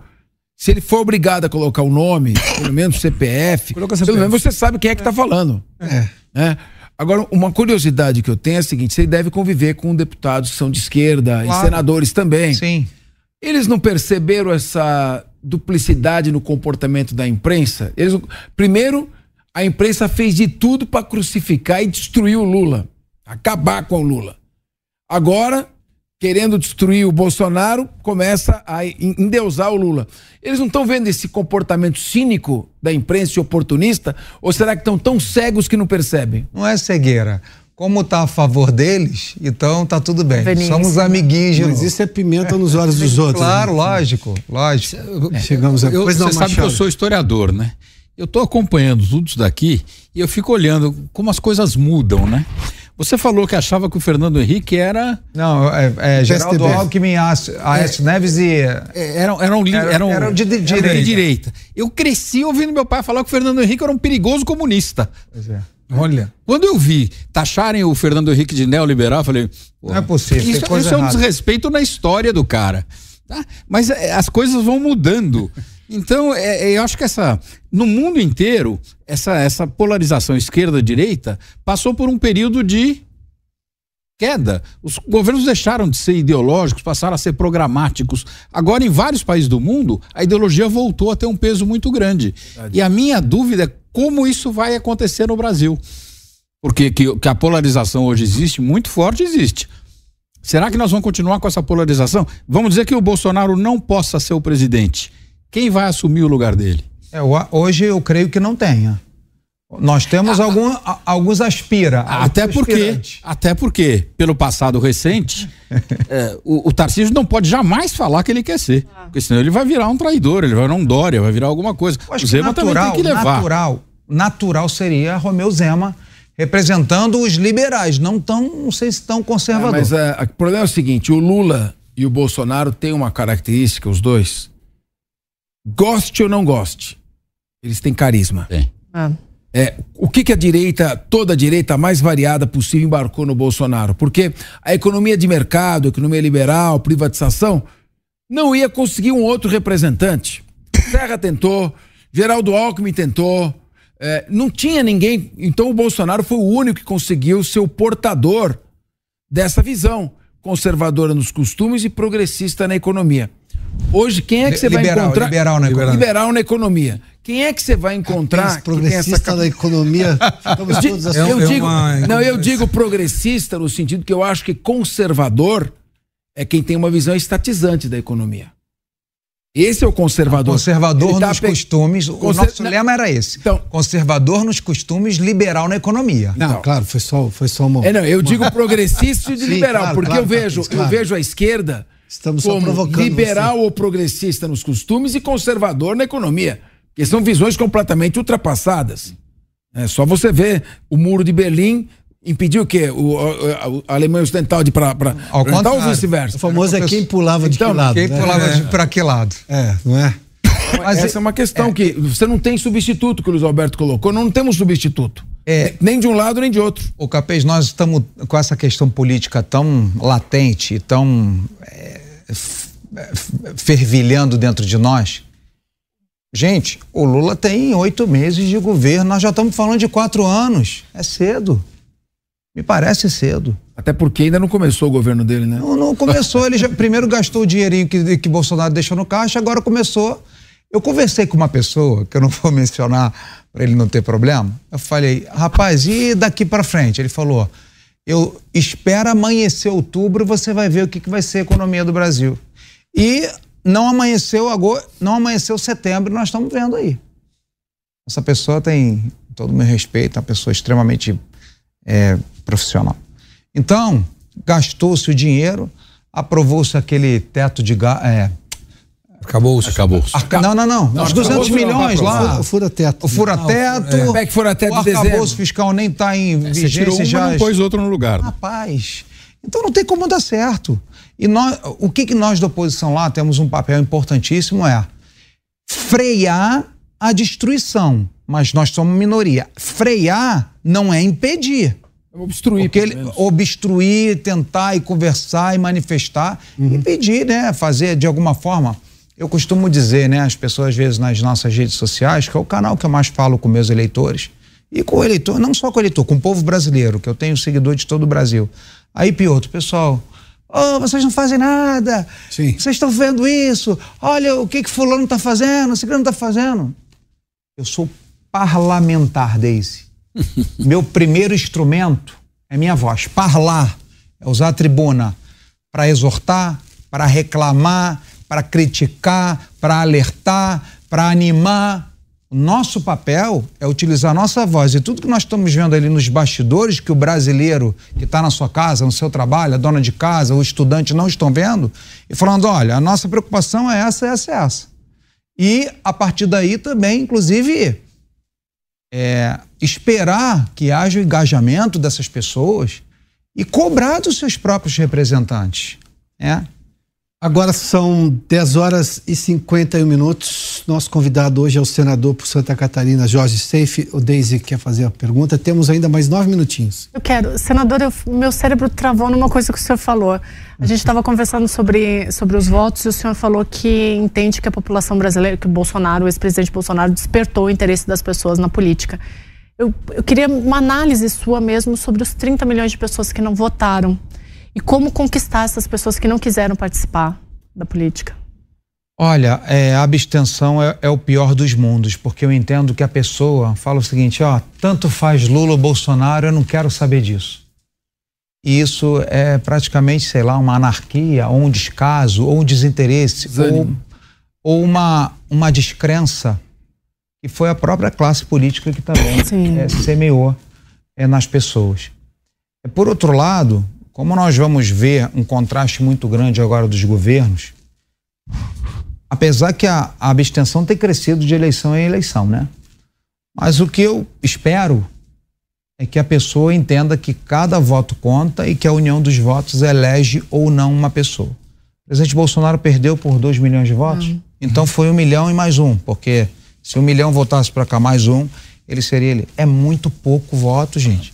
Se ele for obrigado a colocar o nome, pelo menos CPF, Coloca pelo CPF. menos você sabe quem é que está falando. É. né? Agora, uma curiosidade que eu tenho é a seguinte: você deve conviver com deputados que são de esquerda e Claro. senadores também. Sim. Eles não perceberam essa duplicidade no comportamento da imprensa? Eles, primeiro, a imprensa fez de tudo para crucificar e destruir o Lula, acabar com o Lula. Agora, querendo destruir o Bolsonaro, começa a en- endeusar o Lula. Eles não estão vendo esse comportamento cínico da imprensa e oportunista? Ou será que estão tão cegos que não percebem? Não é cegueira. Como tá a favor deles, então tá tudo bem. Somos amiguinhos Mas isso é pimenta nos olhos dos outros. Claro, né? lógico, lógico. Chegamos a Eu, Pois você não, sabe que eu Machado. sou historiador, né? Eu estou acompanhando tudo isso daqui e eu fico olhando como as coisas mudam, né? Você falou que achava que o Fernando Henrique era. Não, é, é Geraldo PSDB. Alckmin, Aécio Aécio Neves e. é, Eram, eram, Era- eram, eram de- de direita. direita. Eu cresci ouvindo meu pai falar que o Fernando Henrique era um perigoso comunista. Pois é. Olha. Quando eu vi taxarem o Fernando Henrique de neoliberal, eu falei. Não é possível, Isso, isso é um errada. desrespeito na história do cara. tá? Mas é, as coisas vão mudando. Então, é, é, eu acho que essa. No mundo inteiro, essa, essa polarização esquerda-direita passou por um período de queda. Os governos deixaram de ser ideológicos, passaram a ser programáticos. Agora, em vários países do mundo, a ideologia voltou a ter um peso muito grande. E a minha dúvida é como isso vai acontecer no Brasil. Porque que, que a polarização hoje existe, muito forte existe. Será que nós vamos continuar com essa polarização? Vamos dizer que o Bolsonaro não possa ser o presidente. Quem vai assumir o lugar dele? É, hoje eu creio que não tenha. Nós temos algum, a- alguns aspira. Até alguns porque, aspirantes. até porque, pelo passado recente, *laughs* é, o, o Tarcísio não pode jamais falar que ele quer ser. Porque senão ele vai virar um traidor, ele vai virar um Dória, vai virar alguma coisa. O que Zema também natural, tem que levar. natural, natural seria Romeu Zema representando os liberais, não tão, não sei se tão conservador. É, mas é, o problema é o seguinte: o Lula e o Bolsonaro têm uma característica, os dois, goste ou não goste, eles têm carisma. Ah. É, o que, que a direita, toda a direita mais variada possível, embarcou no Bolsonaro? Porque a economia de mercado, a economia liberal, privatização, não ia conseguir um outro representante. Serra tentou, Geraldo Alckmin tentou, é, não tinha ninguém. Então o Bolsonaro foi o único que conseguiu ser o portador dessa visão conservadora nos costumes e progressista na economia. Hoje, quem é que você Liberal, vai encontrar? liberal na economia. Liberal na economia. Quem é que você vai encontrar? que tem progressista da economia, *laughs* Eu di- todos eu, assim. digo, não, eu digo progressista no sentido que eu acho que conservador é quem tem uma visão estatizante da economia. Esse é o conservador. Conservador Ele tá nos pe- costumes. O Conser- nosso não- lema era esse. Conservador nos costumes, liberal na economia. Não, claro, foi só, foi só uma. É, não, eu digo progressista e *laughs* liberal, claro, porque claro, eu vejo, claro. eu vejo a esquerda Estamos só como provocando liberal ou progressista nos costumes e conservador na economia, que são visões completamente ultrapassadas. É só você ver o muro de Berlim impediu o quê? O, a, a- a Alemanha Ocidental de para para Ao ou vice-versa. O famoso é quem pulava de Então, que lado. Quem né? pulava É. de pra que lado? É, não é? Mas essa é uma questão que você não tem substituto que o Luiz Alberto colocou, não temos substituto. É. Nem de um lado nem de outro. O Capês, nós estamos com essa questão política tão latente, tão é, f- fervilhando dentro de nós. Gente, o Lula tem oito meses de governo, nós já estamos falando de quatro anos. É cedo. Me parece cedo. Até porque ainda não começou o governo dele, né? Não, não começou, ele já primeiro gastou o dinheirinho que, que Bolsonaro deixou no caixa, agora começou. Eu conversei com uma pessoa, que eu não vou *laughs* mencionar para ele não ter problema. Eu falei, rapaz, e daqui para frente? Ele falou, eu espero amanhecer outubro, você vai ver o que, que vai ser a economia do Brasil. E não amanheceu agora, não amanheceu setembro, nós estamos vendo aí. Essa pessoa tem todo o meu respeito, é uma pessoa extremamente é, profissional. Então, gastou-se o dinheiro, aprovou-se aquele teto de ga- é, Acabou-se. Acabou-se. arca- não, não, não, Não, os 200 acabou-se não, milhões lá. O fura-teto. O fura-teto. Como é que fura-teto o de dezembro? arcabouço fiscal nem está em Você tirou vigência um, já. mas não pôs outro no lugar. né? Rapaz, então não tem como dar certo. E nós, o que, que nós da oposição lá temos um papel importantíssimo é frear a destruição. Mas nós somos minoria. Frear não é impedir. Obstruir. Porque pelo ele menos. obstruir, tentar e conversar e manifestar e pedir, né? Fazer de alguma forma. Eu costumo dizer, né? As pessoas às vezes nas nossas redes sociais, que é o canal que eu mais falo com meus eleitores e com o eleitor, não só com o eleitor, com o povo brasileiro, que eu tenho seguidor de todo o Brasil. Aí, Piotr, pessoal, oh, vocês não fazem nada. Sim. Vocês estão vendo isso? Olha o que que fulano está fazendo, ciclano está fazendo. Eu sou parlamentar, Daisy. *laughs* Meu primeiro instrumento é minha voz. Parlar é usar a tribuna para exortar, para reclamar, para criticar, para alertar, para animar. O nosso papel é utilizar a nossa voz. E tudo que nós estamos vendo ali nos bastidores, que o brasileiro que está na sua casa, no seu trabalho, a dona de casa, o estudante não estão vendo, e falando: olha, a nossa preocupação é essa, essa, essa. E a partir daí também, inclusive, é, esperar que haja o engajamento dessas pessoas e cobrar dos seus próprios representantes. né? Agora são 10 horas e 51 minutos. Nosso convidado hoje é o senador por Santa Catarina, Jorge Seife. O Deise quer fazer a pergunta. Temos ainda mais nove minutinhos. Eu quero. Senador, eu- meu cérebro travou numa coisa que o senhor falou. A gente estava conversando sobre, sobre os votos e o senhor falou que entende que a população brasileira, que o Bolsonaro, o ex-presidente Bolsonaro, despertou o interesse das pessoas na política. Eu, eu queria uma análise sua mesmo sobre os 30 milhões de pessoas que não votaram e como conquistar essas pessoas que não quiseram participar da política. Olha, é, a abstenção é, é o pior dos mundos, porque eu entendo que a pessoa fala o seguinte: ó, tanto faz Lula ou Bolsonaro, eu não quero saber disso. E isso é praticamente, sei lá, uma anarquia, ou um descaso, ou um desinteresse, ou, ou uma, uma descrença, que foi a própria classe política que também é, semeou é, nas pessoas. Por outro lado, como nós vamos ver um contraste muito grande agora dos governos, apesar que a, a abstenção tem crescido de eleição em eleição, né? Mas o que eu espero é que a pessoa entenda que cada voto conta e que a união dos votos elege ou não uma pessoa. O presidente Bolsonaro perdeu por 2 milhões de votos? Então foi um milhão e mais um, porque se um milhão votasse para cá mais um, ele seria ele. É muito pouco voto, gente.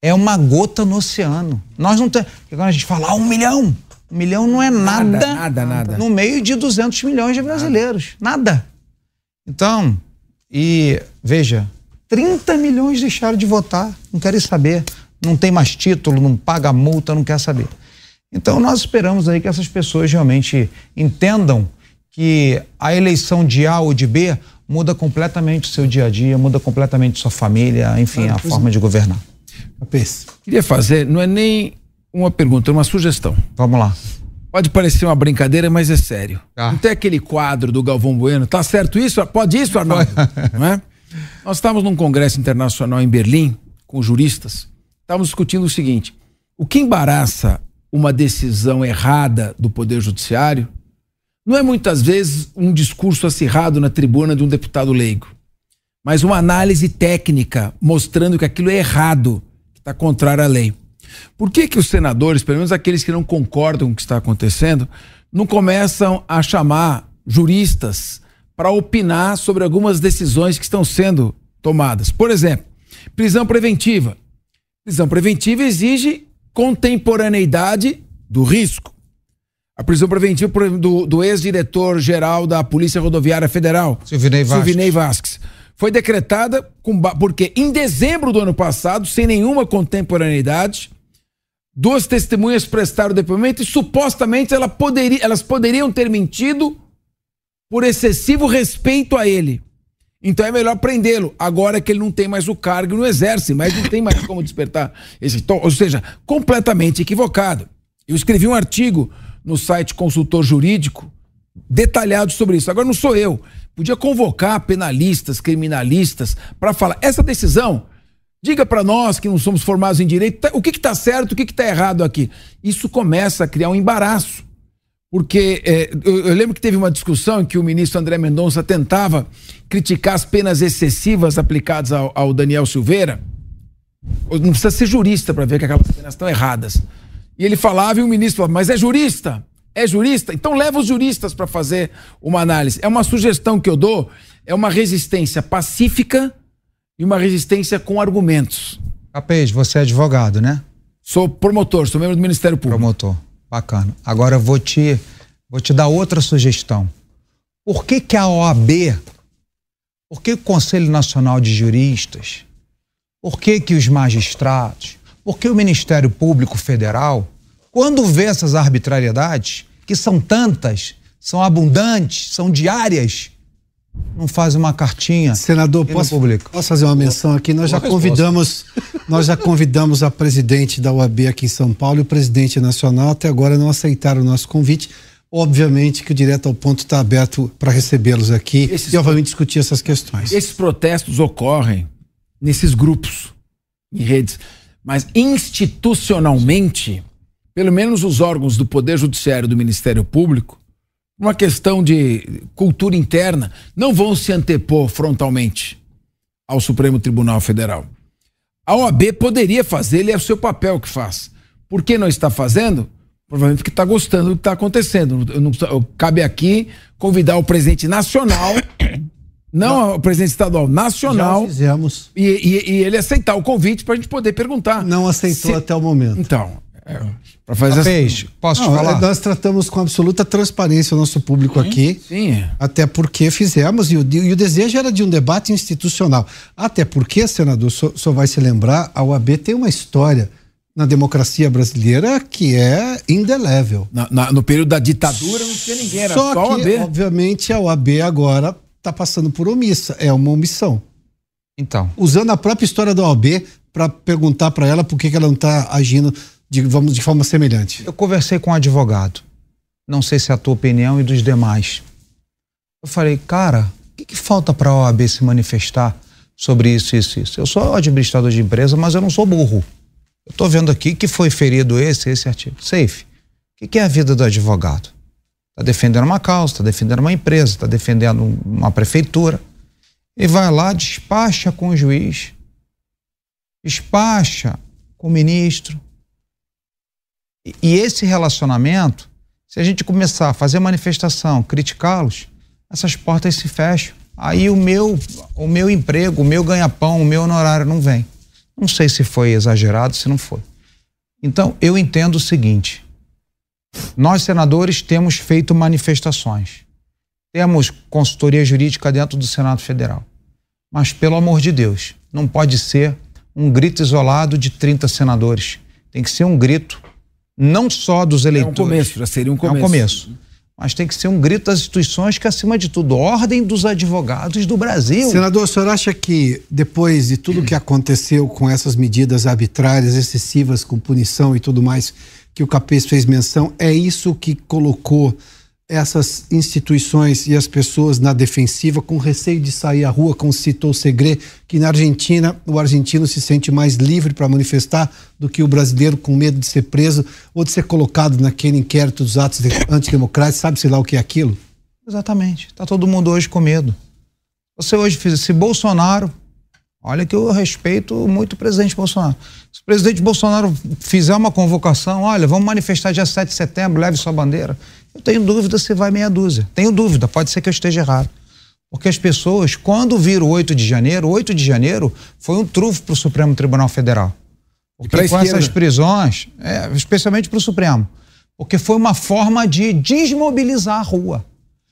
É uma gota no oceano. Nós não temos. Quando a gente fala ah, um milhão, um milhão não é nada, Nada, nada, nada. no meio de 200 milhões de brasileiros. Nada. Então, e veja, 30 milhões deixaram de votar, não querem saber, não tem mais título, não paga multa, não quer saber. Então, nós esperamos aí que essas pessoas realmente entendam que a eleição de A ou de B muda completamente o seu dia a dia, muda completamente sua família, enfim, a forma de governar. Queria fazer, não é nem uma pergunta, é uma sugestão. Vamos lá. Pode parecer uma brincadeira, mas é sério. Não tem aquele quadro do Galvão Bueno, tá certo isso? Pode isso, Arnaldo? não é? Nós estávamos num congresso internacional em Berlim, com juristas, estávamos discutindo o seguinte: o que embaraça uma decisão errada do Poder Judiciário não é muitas vezes um discurso acirrado na tribuna de um deputado leigo, mas uma análise técnica mostrando que aquilo é errado, está contrário à lei. Por que, que os senadores, pelo menos aqueles que não concordam com o que está acontecendo, não começam a chamar juristas para opinar sobre algumas decisões que estão sendo tomadas? Por exemplo, prisão preventiva. Prisão preventiva exige contemporaneidade do risco. A prisão preventiva do, do ex-diretor-geral da Polícia Rodoviária Federal, Silvinei Vasquez. Silvinei Vasquez, foi decretada com, porque em dezembro do ano passado, sem nenhuma contemporaneidade, duas testemunhas prestaram depoimento e supostamente ela poderia, elas poderiam ter mentido por excessivo respeito a ele. Então é melhor prendê-lo, agora que ele não tem mais o cargo no exército, mas não tem mais como despertar esse tom, ou seja, completamente equivocado. Eu escrevi um artigo no site Consultor Jurídico detalhado sobre isso. Agora não sou eu. Podia convocar penalistas, criminalistas para falar essa decisão. Diga para nós que não somos formados em direito, tá- o que está certo, o que está errado aqui. Isso começa a criar um embaraço. Porque é, eu, eu lembro que teve uma discussão em que o ministro André Mendonça tentava criticar as penas excessivas aplicadas ao, ao Daniel Silveira. Não precisa ser jurista para ver que aquelas penas estão erradas. E ele falava e o ministro falava, mas é jurista? É jurista? Então leva os juristas para fazer uma análise. É uma sugestão que eu dou, é uma resistência pacífica e uma resistência com argumentos. Capês, você é advogado, né? Sou promotor, sou membro do Ministério Público. Promotor. Bacana. Agora eu vou te, vou te dar outra sugestão. Por que, que a OAB, por que o Conselho Nacional de Juristas, por que, que os magistrados, por que o Ministério Público Federal, quando vê essas arbitrariedades, que são tantas, são abundantes, são diárias, não faz uma cartinha Senador, posso, publica? posso fazer uma menção aqui? Nós já convidamos, nós já convidamos a presidente da UAB aqui em São Paulo e o presidente nacional, até agora não aceitaram o nosso convite. Obviamente que o Direto ao Ponto está aberto para recebê-los aqui Esses- e, obviamente, discutir essas questões. Esses protestos ocorrem nesses grupos, em redes, mas institucionalmente, pelo menos os órgãos do Poder Judiciário e do Ministério Público, uma questão de cultura interna, não vão se antepor frontalmente ao Supremo Tribunal Federal. A OAB poderia fazer, ele é o seu papel que faz. Por que não está fazendo? Provavelmente porque está gostando do que está acontecendo. Eu não- eu- cabe aqui convidar o presidente nacional, *coughs* não o presidente estadual, nacional. Já fizemos. E, e- e ele aceitar o convite para a gente poder perguntar. Não aceitou até o momento. Então, para fazer Capês, posso te Não, falar? Nós tratamos com absoluta transparência o nosso público aqui. Sim. Até porque fizemos, e o, e o desejo era de um debate institucional. Até porque, senador, só, só vai se lembrar, a UAB tem uma história na democracia brasileira que é indelével. Na- na- no período da ditadura não tinha ninguém, era só, Só a que, OAB. obviamente, a OAB agora está passando por omissa. É uma omissão. Então. Usando a própria história da OAB para perguntar para ela por que, que ela não está agindo de, vamos, de forma semelhante. Eu conversei com um advogado. Não sei se é a tua opinião e dos demais. Eu falei, cara, o que, que falta para a OAB se manifestar sobre isso, isso, isso? Eu sou administrador de empresa, mas eu não sou burro. Eu estou vendo aqui que foi ferido esse, esse artigo. Safe. O que, que é a vida do advogado? Está defendendo uma causa, está defendendo uma empresa, está defendendo uma prefeitura. E vai lá, despacha com o juiz, despacha com o ministro, e- esse relacionamento Se a gente começar a fazer manifestação, criticá-los, essas portas se fecham. Aí o meu, o meu emprego, o meu ganha-pão, o meu honorário não vem. Não sei se foi exagerado, se não foi. Então, eu entendo o seguinte: nós, senadores, temos feito manifestações. Temos consultoria jurídica dentro do Senado Federal. Mas, pelo amor de Deus, não pode ser um grito isolado de 30 senadores. Tem que ser um grito, não só dos eleitores. É um começo, já seria um começo. É um começo. Mas tem que ser um grito das instituições que, acima de tudo, ordem dos advogados do Brasil. Senador, o senhor acha que depois de tudo que aconteceu com essas medidas arbitrárias, excessivas, com punição e tudo mais, que o Capês fez menção, é isso que colocou essas instituições e as pessoas na defensiva com receio de sair à rua, como citou o Segre, que na Argentina o argentino se sente mais livre para manifestar do que o brasileiro com medo de ser preso ou de ser colocado naquele inquérito dos atos antidemocráticos, sabe-se lá o que é aquilo? Exatamente. Está todo mundo hoje com medo. Você hoje fez, se Bolsonaro, olha que eu respeito muito o presidente Bolsonaro. Se o presidente Bolsonaro fizer uma convocação, olha, vamos manifestar dia 7 de setembro, leve sua bandeira eu tenho dúvida se vai meia dúzia. Tenho dúvida, pode ser que eu esteja errado. Porque as pessoas, quando viram o 8 de janeiro, 8 de janeiro foi um trufo para o Supremo Tribunal Federal. Porque com essas prisões, é, especialmente para o Supremo, porque foi uma forma de desmobilizar a rua.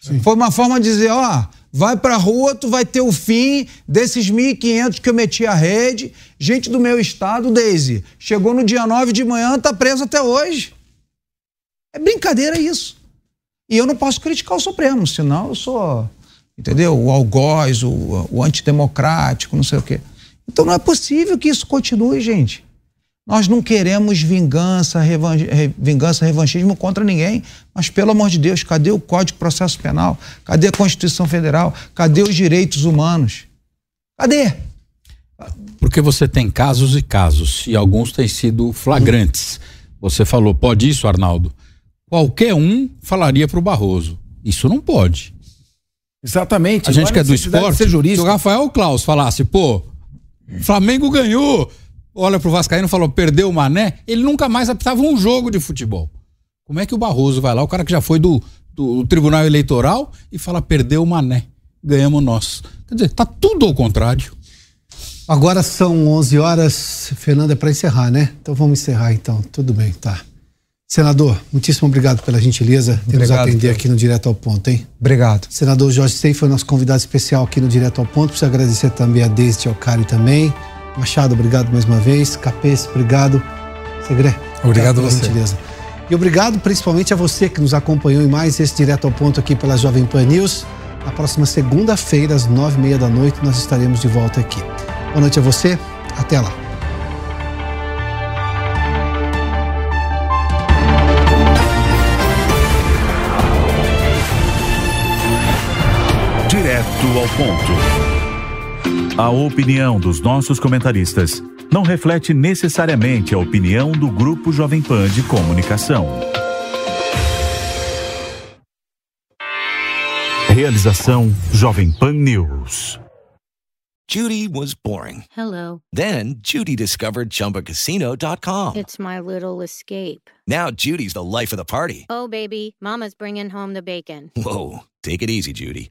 Sim. Foi uma forma de dizer, ó, vai para a rua, tu vai ter o fim desses 1.500 que eu meti a rede. Gente do meu estado, Daisy, chegou no dia 9 de manhã, tá preso até hoje. É brincadeira isso. E eu não posso criticar o Supremo, senão eu sou, entendeu? O algoz, o, o antidemocrático, não sei o quê. Então não é possível que isso continue, gente. Nós não queremos vingança, revan vingança, revanchismo contra ninguém, mas pelo amor de Deus, cadê o Código de Processo Penal? Cadê a Constituição Federal? Cadê os direitos humanos? Cadê? Porque você tem casos e casos, e alguns têm sido flagrantes. Você falou, pode isso, Arnaldo? qualquer um falaria para o Barroso. Isso não pode. Exatamente. A gente que é do esporte, ser jurista. se o Rafael Klaus falasse, pô, Flamengo ganhou, olha pro Vascaíno e falou, perdeu o Mané, ele nunca mais apitava um jogo de futebol. Como é que o Barroso vai lá, o cara que já foi do, do Tribunal Eleitoral e fala, perdeu o Mané, ganhamos nós. Quer dizer, tá tudo ao contrário. Agora são 11 horas, Fernanda, é para encerrar, né? Então vamos encerrar então, tudo bem, tá. Senador, muitíssimo obrigado pela gentileza de nos atender aqui no Direto ao Ponto, hein? Obrigado. Senador Jorge Sei foi nosso convidado especial aqui no Direto ao Ponto. Preciso agradecer também a Deise Alcari também. Machado, obrigado mais uma vez. Capês, obrigado. Segre. Obrigado a você. Gentileza. E obrigado principalmente a você que nos acompanhou em mais esse Direto ao Ponto aqui pela Jovem Pan News. Na próxima segunda-feira, às nove e meia da noite, nós estaremos de volta aqui. Boa noite a você. Até lá. Direto ao ponto. A opinião dos nossos comentaristas não reflete necessariamente a opinião do Grupo Jovem Pan de Comunicação. Realização Jovem Pan News. Judy was boring. Hello. Then Judy discovered chumbacasino.com. It's my little escape. Now Judy's the life of the party. Oh, baby, Mama's bringing home the bacon. Whoa. Take it easy, Judy.